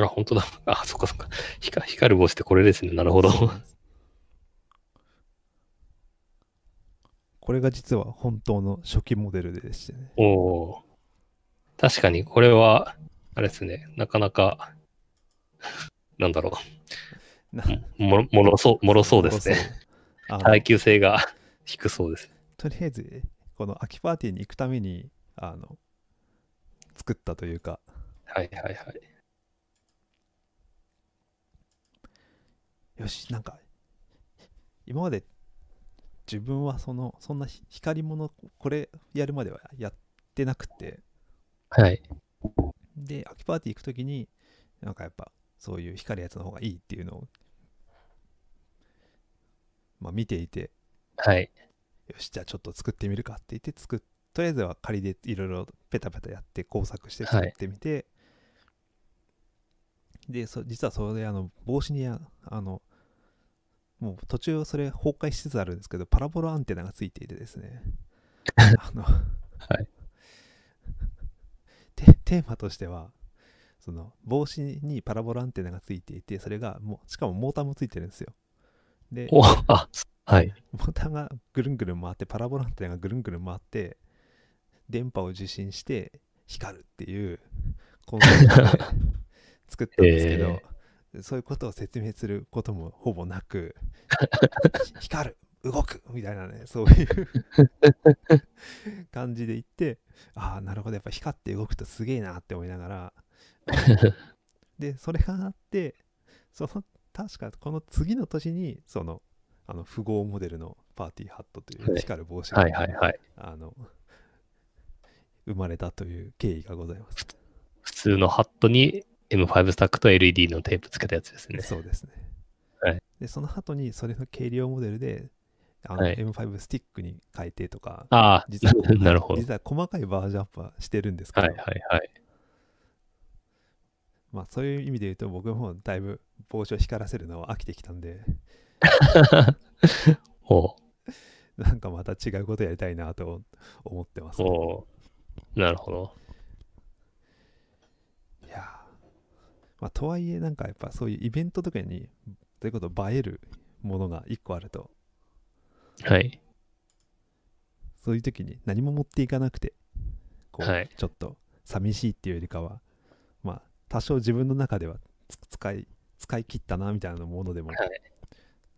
あ、本当だ。あ、そっかそっか。光光る帽子ってこれですね。なるほど。これが実は本当の初期モデルでしてね。おお。確かに、これは、あれですね。なかなか、なんだろなう。もろ、もろそう、もろそうですね。。耐久性が 低そうです。とりあえず、この秋パーティーに行くために、あの、作ったというか、はいはいはい。よし、なんか、今まで自分はその、そんなひ光り物、これやるまではやってなくて、はい。で、秋パーティー行くときに、なんかやっぱ、そういう光るやつの方がいいっていうのを、まあ見ていて、はい。よし、じゃあちょっと作ってみるかって言って作っ、とりあえずは仮でいろいろペタペタやって工作して作ってみて、で、そ実はそれ、あの、帽子にあ、あの、もう途中それ崩壊しつつあるんですけど、パラボラアンテナがついていてですね、あの、い。テーマとしてはその帽子にパラボラアンテナがついていてそれがもうしかもモーターもついてるんですよではい。モーターがぐるんぐるん回ってパラボラアンテナがぐるんぐるん回って電波を受信して光るっていうコンセプトで 作ったんですけど、そういうことを説明することもほぼなく 光る動くみたいなねそういう 感じで言ってああなるほどやっぱ光って動くとすげえなって思いながらでそれがあってその確かこの次の年にそのあの符号モデルのパーティーハットというはい光る帽子が、はいはいはい。あの生まれたという経緯がございます。普通のハットに M5 スタックと LED のテープつけたやつですね。そうですね。はいでその後にそれの軽量モデルであのはい M5 スティックに変えてとか、あ実はあ、なるほど。実は細かいバージョンアップはしてるんですけど、はいはいはい。まあそういう意味で言うと僕もだいぶ帽子を光らせるのは飽きてきたんで。おなんかまた違うことやりたいなと思ってます、おなるほど。いやー。まあとはいえなんかやっぱそういうイベントとかにそういうこと映えるものが一個あると。はい。そういう時に何も持っていかなくてこう、はい。ちょっと寂しいっていうよりかはまあ多少自分の中ではつ使い使い切ったなみたいなものでもはい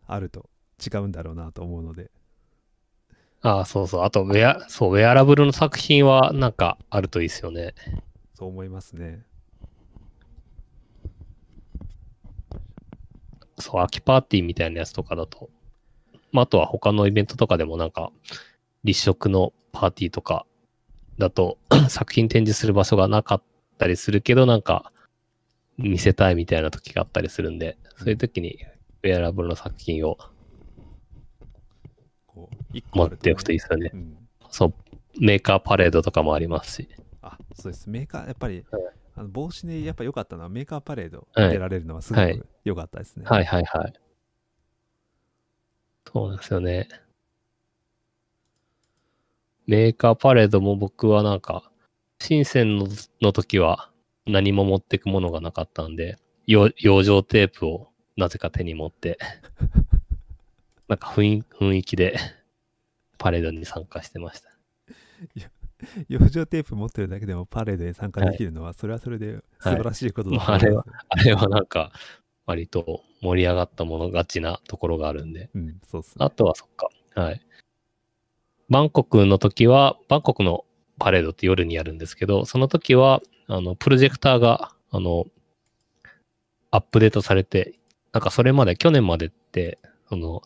あると違うんだろうなと思うので、ああ、そうそう。あと、ウェア、そう、ウェアラブルの作品はなんかあるといいですよね。そう思いますねそう、秋パーティーみたいなやつとかだと。まあ、あとは他のイベントとかでもなんか、立食のパーティーとかだと、作品展示する場所がなかったりするけど、なんか、見せたいみたいな時があったりするんで、そういう時に、ウェアラブルの作品をこう持っておくといいですよね。うん、そう、メーカーパレードとかもありますし。あそうです。メーカーやっぱり、はい。あの帽子でやっぱ良かったのはメーカーパレードはい。出られるのはすごはい。く良かったですね、はいはいはい。そうなんですよね。メーカーパレードも僕はなんか、深センのの時は何も持ってくものがなかったんで、よ養生テープをなぜか手に持って、なんか雰囲雰囲気でパレードに参加してました。養生テープ持ってるだけでもパレードに参加できるのは、それはそれで素晴らしいことだと思いはいまあれはなんか、割と盛り上がったもの勝ちなところがあるんで、うん、そうっすねあ。とはそっか。はい。バンコクの時は、バンコクのパレードって夜にやるんですけど、その時は、あの、プロジェクターが、あの、アップデートされて、なんかそれまで、去年までって、その、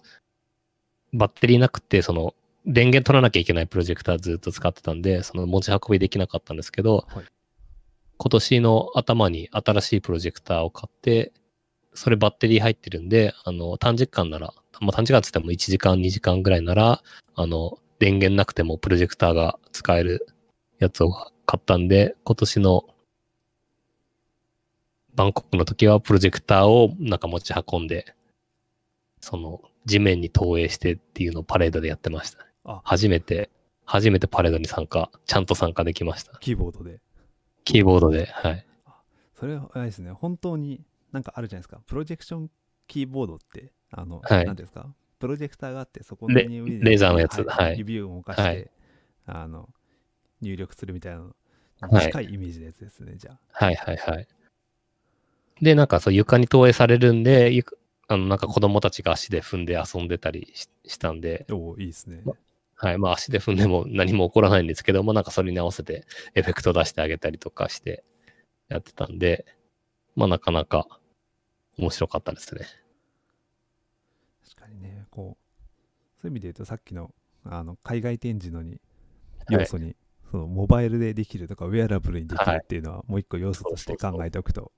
バッテリーなくて、その、電源取らなきゃいけないプロジェクターずっと使ってたんで、その持ち運びできなかったんですけど、はい。今年の頭に新しいプロジェクターを買って、それバッテリー入ってるんで、あの、短時間なら、まあ、短時間って言っても1時間、2時間ぐらいなら、あの、電源なくてもプロジェクターが使えるやつを買ったんで、今年のバンコクの時はプロジェクターをなんか持ち運んで、その地面に投影してっていうのをパレードでやってました。あ初めて、初めてパレードに参加、ちゃんと参加できました。キーボードで。キーボードで、はい。それはあれですね、本当になんかあるじゃないですか。プロジェクションキーボードって、あの、はいなんていうんですか、プロジェクターがあって、そこレに指でレーザーのやつはい指を動かして、はいあの、入力するみたいなのはい近いイメージのやつですね、じゃはいはいはい。で、なんかそう床に投影されるんで、ゆあのなんか子供たちが足で踏んで遊んでたりししたんで、あ。おおいいですね。はい。まあ足で踏んでも何も起こらないんですけども、なんかそれに合わせてエフェクト出してあげたりとかしてやってたんで、まあなかなか面白かったですね。確かにね、こう、そういう意味で言うと、さっきのあの海外展示のにはい要素に、そのモバイルでできるとか、ウェアラブルにできるはいっていうのは、もう一個要素として考えておくと。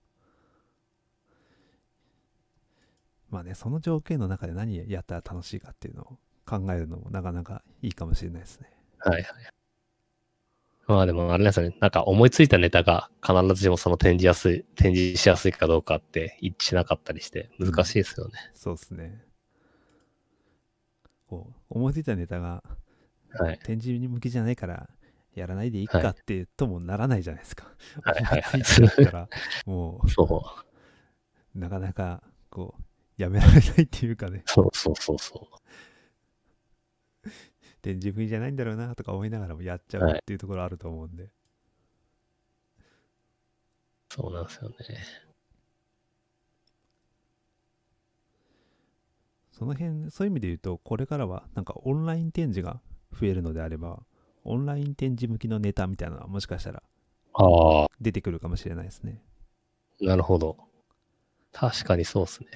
まあね、その条件の中で何やったら楽しいかっていうのを考えるのもなかなかいいかもしれないですね。はいはい。まあでもあれですよね。なんか思いついたネタが必ずしもその展示やすい、展示しやすいかどうかって一致しなかったりして難しいですよね。そうですね。こう、思いついたネタがはい。展示に向きじゃないからやらないでいいかって、ともならないじゃないですか。はいはいはい思いついたら、も、そうなかなか、こう、やめられないっていうかね。う。そうそうそうそう。で、自分じゃないんだろうなとか思いながらもやっちゃうはいっていうところあると思うんで。そうなんですよね。その辺、そういう意味で言うと、これからはなんかオンライン展示が増えるのであれば、オンライン展示向きのネタみたいなのはもしかしたらああ、出てくるかもしれないですね。なるほど。確かにそうですね。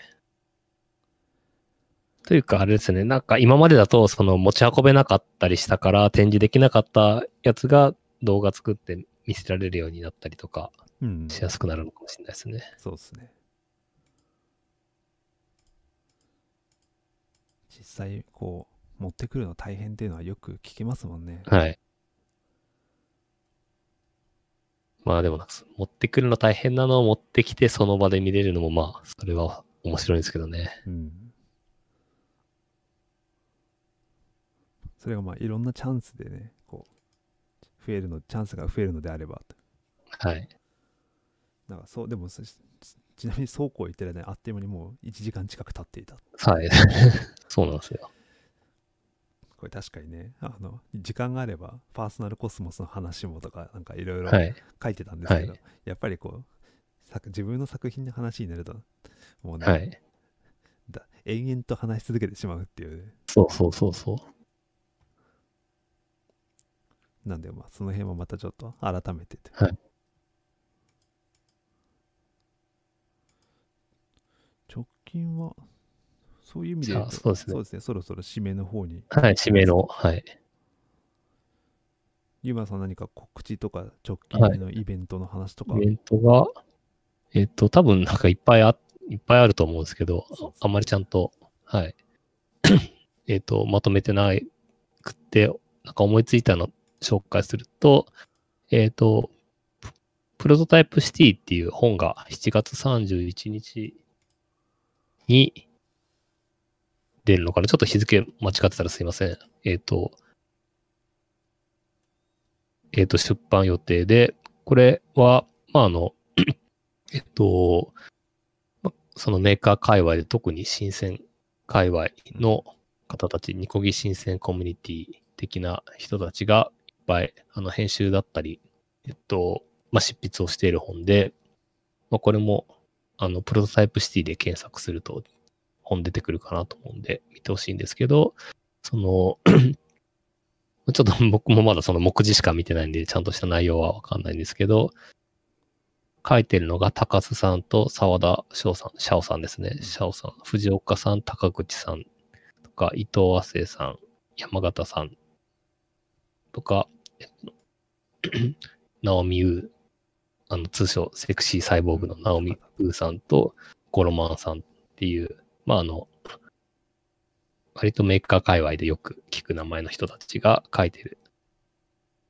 というか、あれですね。なんか今までだと、その持ち運べなかったりしたから、展示できなかったやつが動画作って見せられるようになったりとかうん。しやすくなるのかもしれないですね。そうですね。実際、こう、持ってくるの大変っていうのはよく聞きますもんね。はい。まあでも持ってくるの大変なのを持ってきて、その場で見れるのも、まあ、それは面白いんですけどね。うん。それがまあいろんなチャンスでね、こう、増えるの、チャンスが増えるのであれば、はい。なんかそう、でもそちちなみに倉庫行ってる間にあっという間にもう1時間近く経っていた。はい。そうなんですよ。これ確かにね、あの、時間があれば、パーソナルコスモスの話もとか、なんかいろいろはい。書いてたんですけど、はいやっぱりこう、作自分の作品の話になると、もうね、はい。だ延々と話し続けてしまうっていうね。そうそうそうそう。なんで、まあ、その辺もまたちょっと改めてと。はい直近は、そういう意味で言うと、じゃあそうですねそろそろ締めの方に、はい。締めの、はい。ゆうまさん何か告知とか直はい近のイベントの話とか、イベントが、えっと、多分なんかいっぱいあ、いっぱいあると思うんですけど、ああんまりちゃんと、はい。えっと、まとめてないくって、なんか思いついたの紹介すると、えっと、ププロトタイプシティっていう本が7月31日に出るのかな？ちょっと日付間違ってたらすいません。えっ、と、えっ、と、出版予定で、これは、まあ、あの、えっと、そのメーカー界隈で特に新鮮界隈の方たち、ニコギ新鮮コミュニティ的な人たちがいっぱい、あの、編集だったり、えっと、まあ、執筆をしている本で、まあ、これも、あの、プロトタイプシティで検索すると本出てくるかなと思うんで、見てほしいんですけど、その、ちょっと僕もまだその目次しか見てないんで、ちゃんとした内容はわかんないんですけど、書いてるのが高須さんと沢田翔さん、シャオさんですね。シャオさん、藤岡さん、高口さん。とか、伊藤亜生さん、山形さん。とか、えっと、ナオミウー、あの、通称、セクシーサイボーグのナオミウーさんと、ゴロマンさんっていう、まあ、あの、割とメーカー界隈でよく聞く名前の人たちが書いてる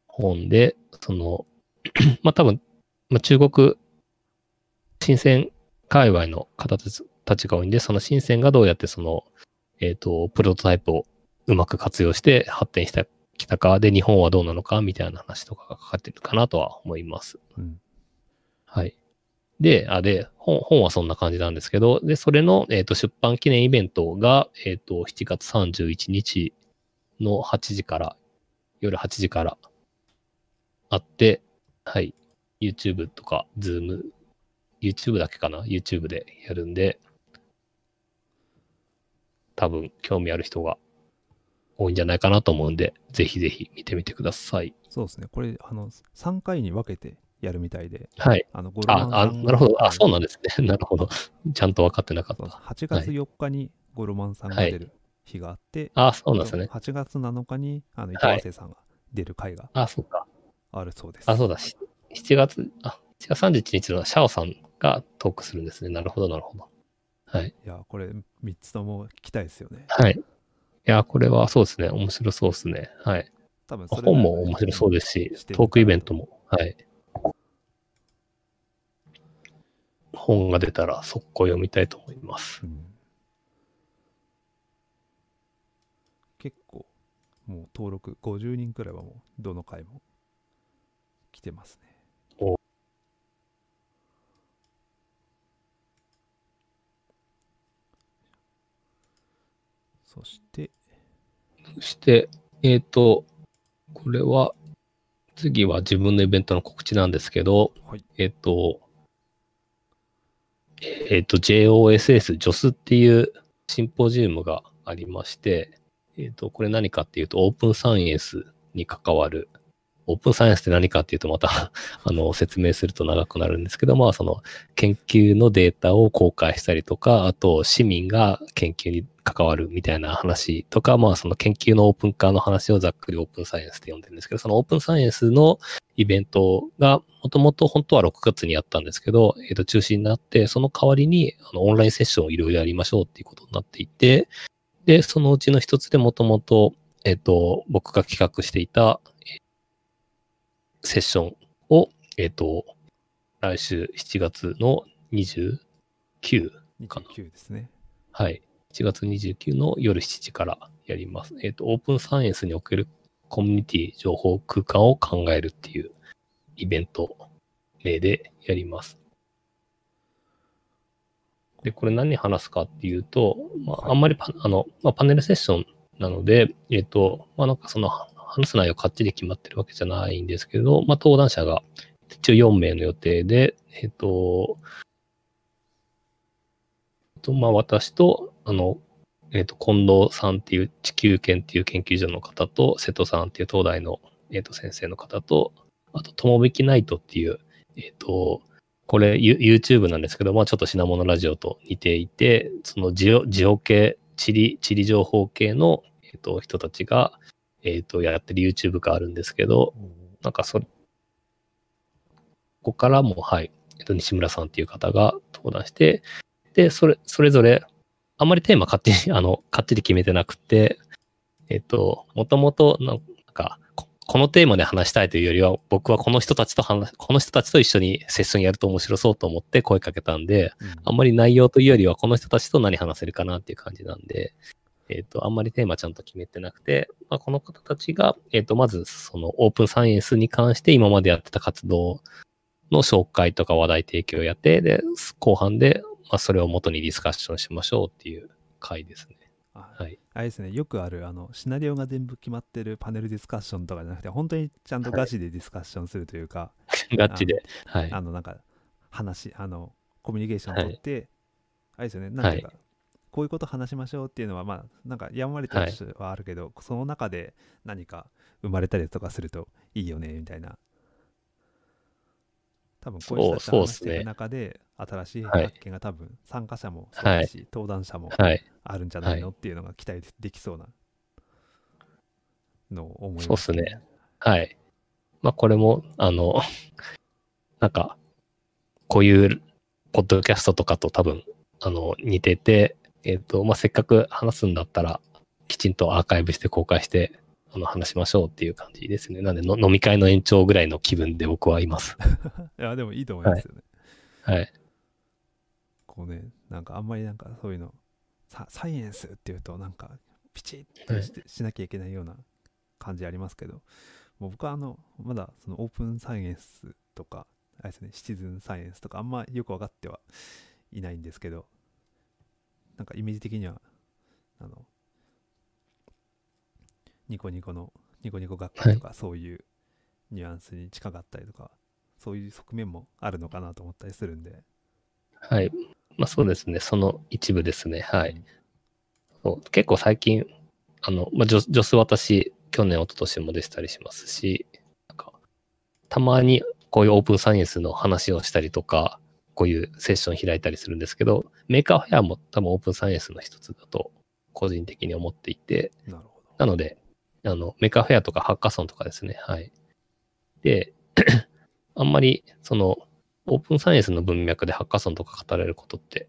本で、その、まあ多分、まあ、中国、新鮮界隈の方たちたちが多いんで、その新鮮がどうやってその、えっ、と、プロトタイプをうまく活用して発展してきたか、で、日本はどうなのか、みたいな話とかが書かれてるかなとは思います。うんはい。で、あ、で、本、本はそんな感じなんですけど、で、それの、えっ、と、出版記念イベントが、えっ、と、7月31日の8時から、夜8時からあって、はい。YouTube とか、Zoom、YouTube だけかな ?YouTube でやるんで、多分、興味ある人が多いんじゃないかなと思うんで、ぜひぜひ見てみてください。そうですね、これ、あの、3回に分けてやるみたいで、はい。あの、ゴロマンあ、なるほど。あ、そうはないんですね。なるほど。ちゃんと分かってなかった。8月4日にゴロマンさんが出る日があって、あ、そうなんですね。8月7日にあの伊藤さんが出る回があ、そうか。あるそうです。あ、そうだ。し7月、あ、7月31日のシャオさんがトークするんですね。なるほど、なるほど。はい。いや、これ3つとも聞きたいですよね。はい。いや、これはそうですね。面白そうですね。はい。多分それぞれ本も面白そうですしトークイベントも、はい。本が出たら速攻読みたいと思います。うん結構、もう登録50人くらいはもうどの回も来てますね。おそして、そして、えっ、と、これは、次は自分のイベントの告知なんですけど、はい。えっ、と、えっ、と、JOSS、JOS っていうシンポジウムがありまして、えっ、と、これ何かっていうと、オープンサイエンスに関わる、オープンサイエンスって何かっていうと、また あの、説明すると長くなるんですけど、まあ、その、研究のデータを公開したりとか、あと、市民が研究に関わるみたいな話とか、まあ、その研究のオープン化の話をざっくりオープンサイエンスって呼んでるんですけど、そのオープンサイエンスのイベントが、もともと本当は6月にやったんですけど、えっ、と、中止になって、その代わりに、あの、オンラインセッションをいろいろやりましょうっていうことになっていて、で、そのうちの一つでもともと、えっ、と、僕が企画していた、セッションを、えっ、と、来週7月の29、かな29ですね。はい。7月29の夜7時からやります。えっ、と、オープンサイエンスにおけるコミュニティ情報空間を考えるっていうイベント名でやります。で、これ何話すかっていうと、まあ、あんまりパあの、まあ、パネルセッションなので、えっ、と、まあ、なんかその話す内容かっちり決まってるわけじゃないんですけど、まあ、登壇者が一応4名の予定で、えっ、と、と、まあ、私と、あの、えっ、と、近藤さんっていう地球圏っていう研究所の方と、瀬戸さんっていう東大の、えっ、と、先生の方と、あと、ともびきナイトっていう、えっ、と、これ、YouTube なんですけど、まあ、ちょっと品物ラジオと似ていて、そのジオ、ジオ系、地理、地理情報系の、えっ、と、人たちが、えっ、と、やってる YouTube があるんですけど、なんかそれ、ここからも、はい、えっと、西村さんっていう方が登壇して、で、それ、それぞれ、あんまりテーマ勝手に、あの、かっちり決めてなくて、えっと、もともと、なんか、ここのテーマで話したいというよりは、僕はこの人たちと話、この人たちと一緒にセッションやると面白そうと思って声かけたんで、うん。あんまり内容というよりは、この人たちと何話せるかなっていう感じなんで、えっ、と、あんまりテーマちゃんと決めてなくて、まあ、この方たちが、えっ、と、まず、そのオープンサイエンスに関して今までやってた活動の紹介とか話題提供をやって、で、後半で、まあ、それを元にディスカッションしましょうっていう回ですね。あはい。あれですね、よくあるあのシナリオが全部決まってるパネルディスカッションとかじゃなくて、本当にちゃんとガチでディスカッションするというか、ガチで。はい。あのなんか話、あのコミュニケーションを取って、あれですよね、なんていうか、こういうこと話しましょうっていうのは、まあ、なんかやんわりとはあるけど、その中で何か生まれたりとかするといいよね、みたいな。多分こういう人たちとそうそうっすね話してる中で、新しい発見が多分参加者もそうだし、登壇者も。あるんじゃないの、っていうのが期待できそうなのを思います、そうっすね。はい。まあ、これも、あの、なんか、こういう、ポッドキャストとかと多分、あの、似てて、えっ、と、まあ、せっかく話すんだったら、きちんとアーカイブして公開して、あの、話しましょうっていう感じですね。なんでの、飲み会の延長ぐらいの気分で僕はいます。いや、でもいいと思いますよね。はい。こうね、なんかあんまりなんかそういうの、ササイエンスっていうとなんかピチッとして、しなきゃいけないような感じありますけど、もう僕はあの、まだそのオープンサイエンスとか、あれですね、シチズンサイエンスとかあんまよく分かってはいないんですけど、なんかイメージ的には、あの、ニコニコの、ニコニコ学会とかそういうニュアンスに近かったりとか、そういう側面もあるのかなと思ったりするんで、はい。まあ、そうですね。その一部ですね。はい。う結構最近、あの、まあ、ジョジョス私、去年、一昨年も出したりしますし、なんか、たまにこういうオープンサイエンスの話をしたりとか、こういうセッション開いたりするんですけど、メーカーフェアも多分オープンサイエンスの一つだと、個人的に思っていて、なるほど。なので、あの、メーカーフェアとかハッカソンとかですね。はい。で、あんまり、その、オープンサイエンスの文脈でハッカソンとか語れることって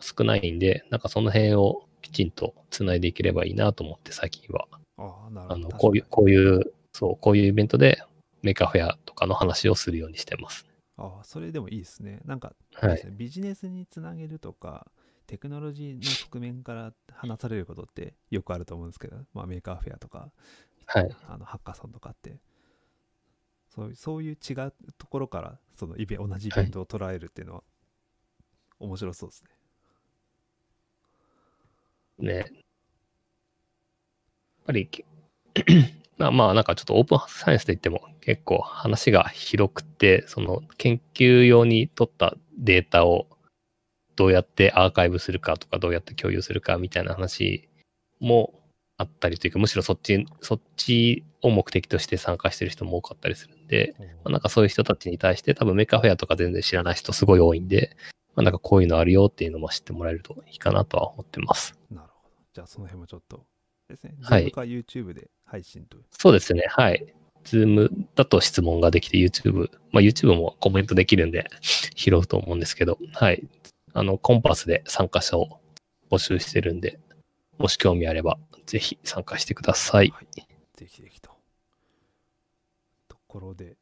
少ないんで、なんかその辺をきちんと繋いでいければいいなと思って最近は、ああ、なるほど。あの、こういう、こういう、そう、こういうイベントでメーカーフェアとかの話をするようにしてます。ああ、それでもいいですね。なんか、はい。ビジネスにつなげるとか、テクノロジーの側面から話されることってよくあると思うんですけど、まあ、メーカーフェアとか、はい。あのハッカソンとかって、そういうそういう違うところからそのイベ同じイベントを捉えるっていうのは面白そうですね。ね。やっぱり、まあなんかちょっとオープンサイエンスといっても結構話が広くて、その研究用に取ったデータをどうやってアーカイブするかとかどうやって共有するかみたいな話もあったりというか、むしろそっち、そっちを目的として参加してる人も多かったりするんで、まあ、なんかそういう人たちに対して多分メカフェアとか全然知らない人すごい多いんで、まあ、なんかこういうのあるよっていうのも知ってもらえるといいかなとは思ってます。なるほど。じゃあその辺もちょっとですね。はい Zoom か YouTube で配信と。そうですね。はい。ズームだと質問ができて YouTube、まあ YouTube もコメントできるんで拾うと思うんですけど、はい。あの、コンパスで参加者を募集してるんで、もし興味あればぜひ参加してください。はい。ぜひぜひと。ところで。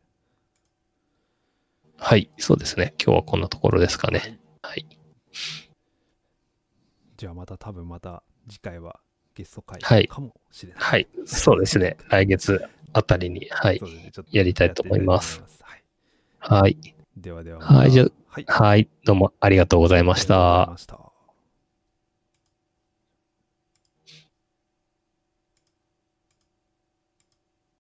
はい。そうですね。今日はこんなところですかね。はい。じゃあまた多分また次回はゲストは会いかもしれない。はい。そうですね。来月あたりに、はいねやりたいと思います。はい。はい。ではでは。はいじゃあはい。はい。どうもありがとうござい。ました。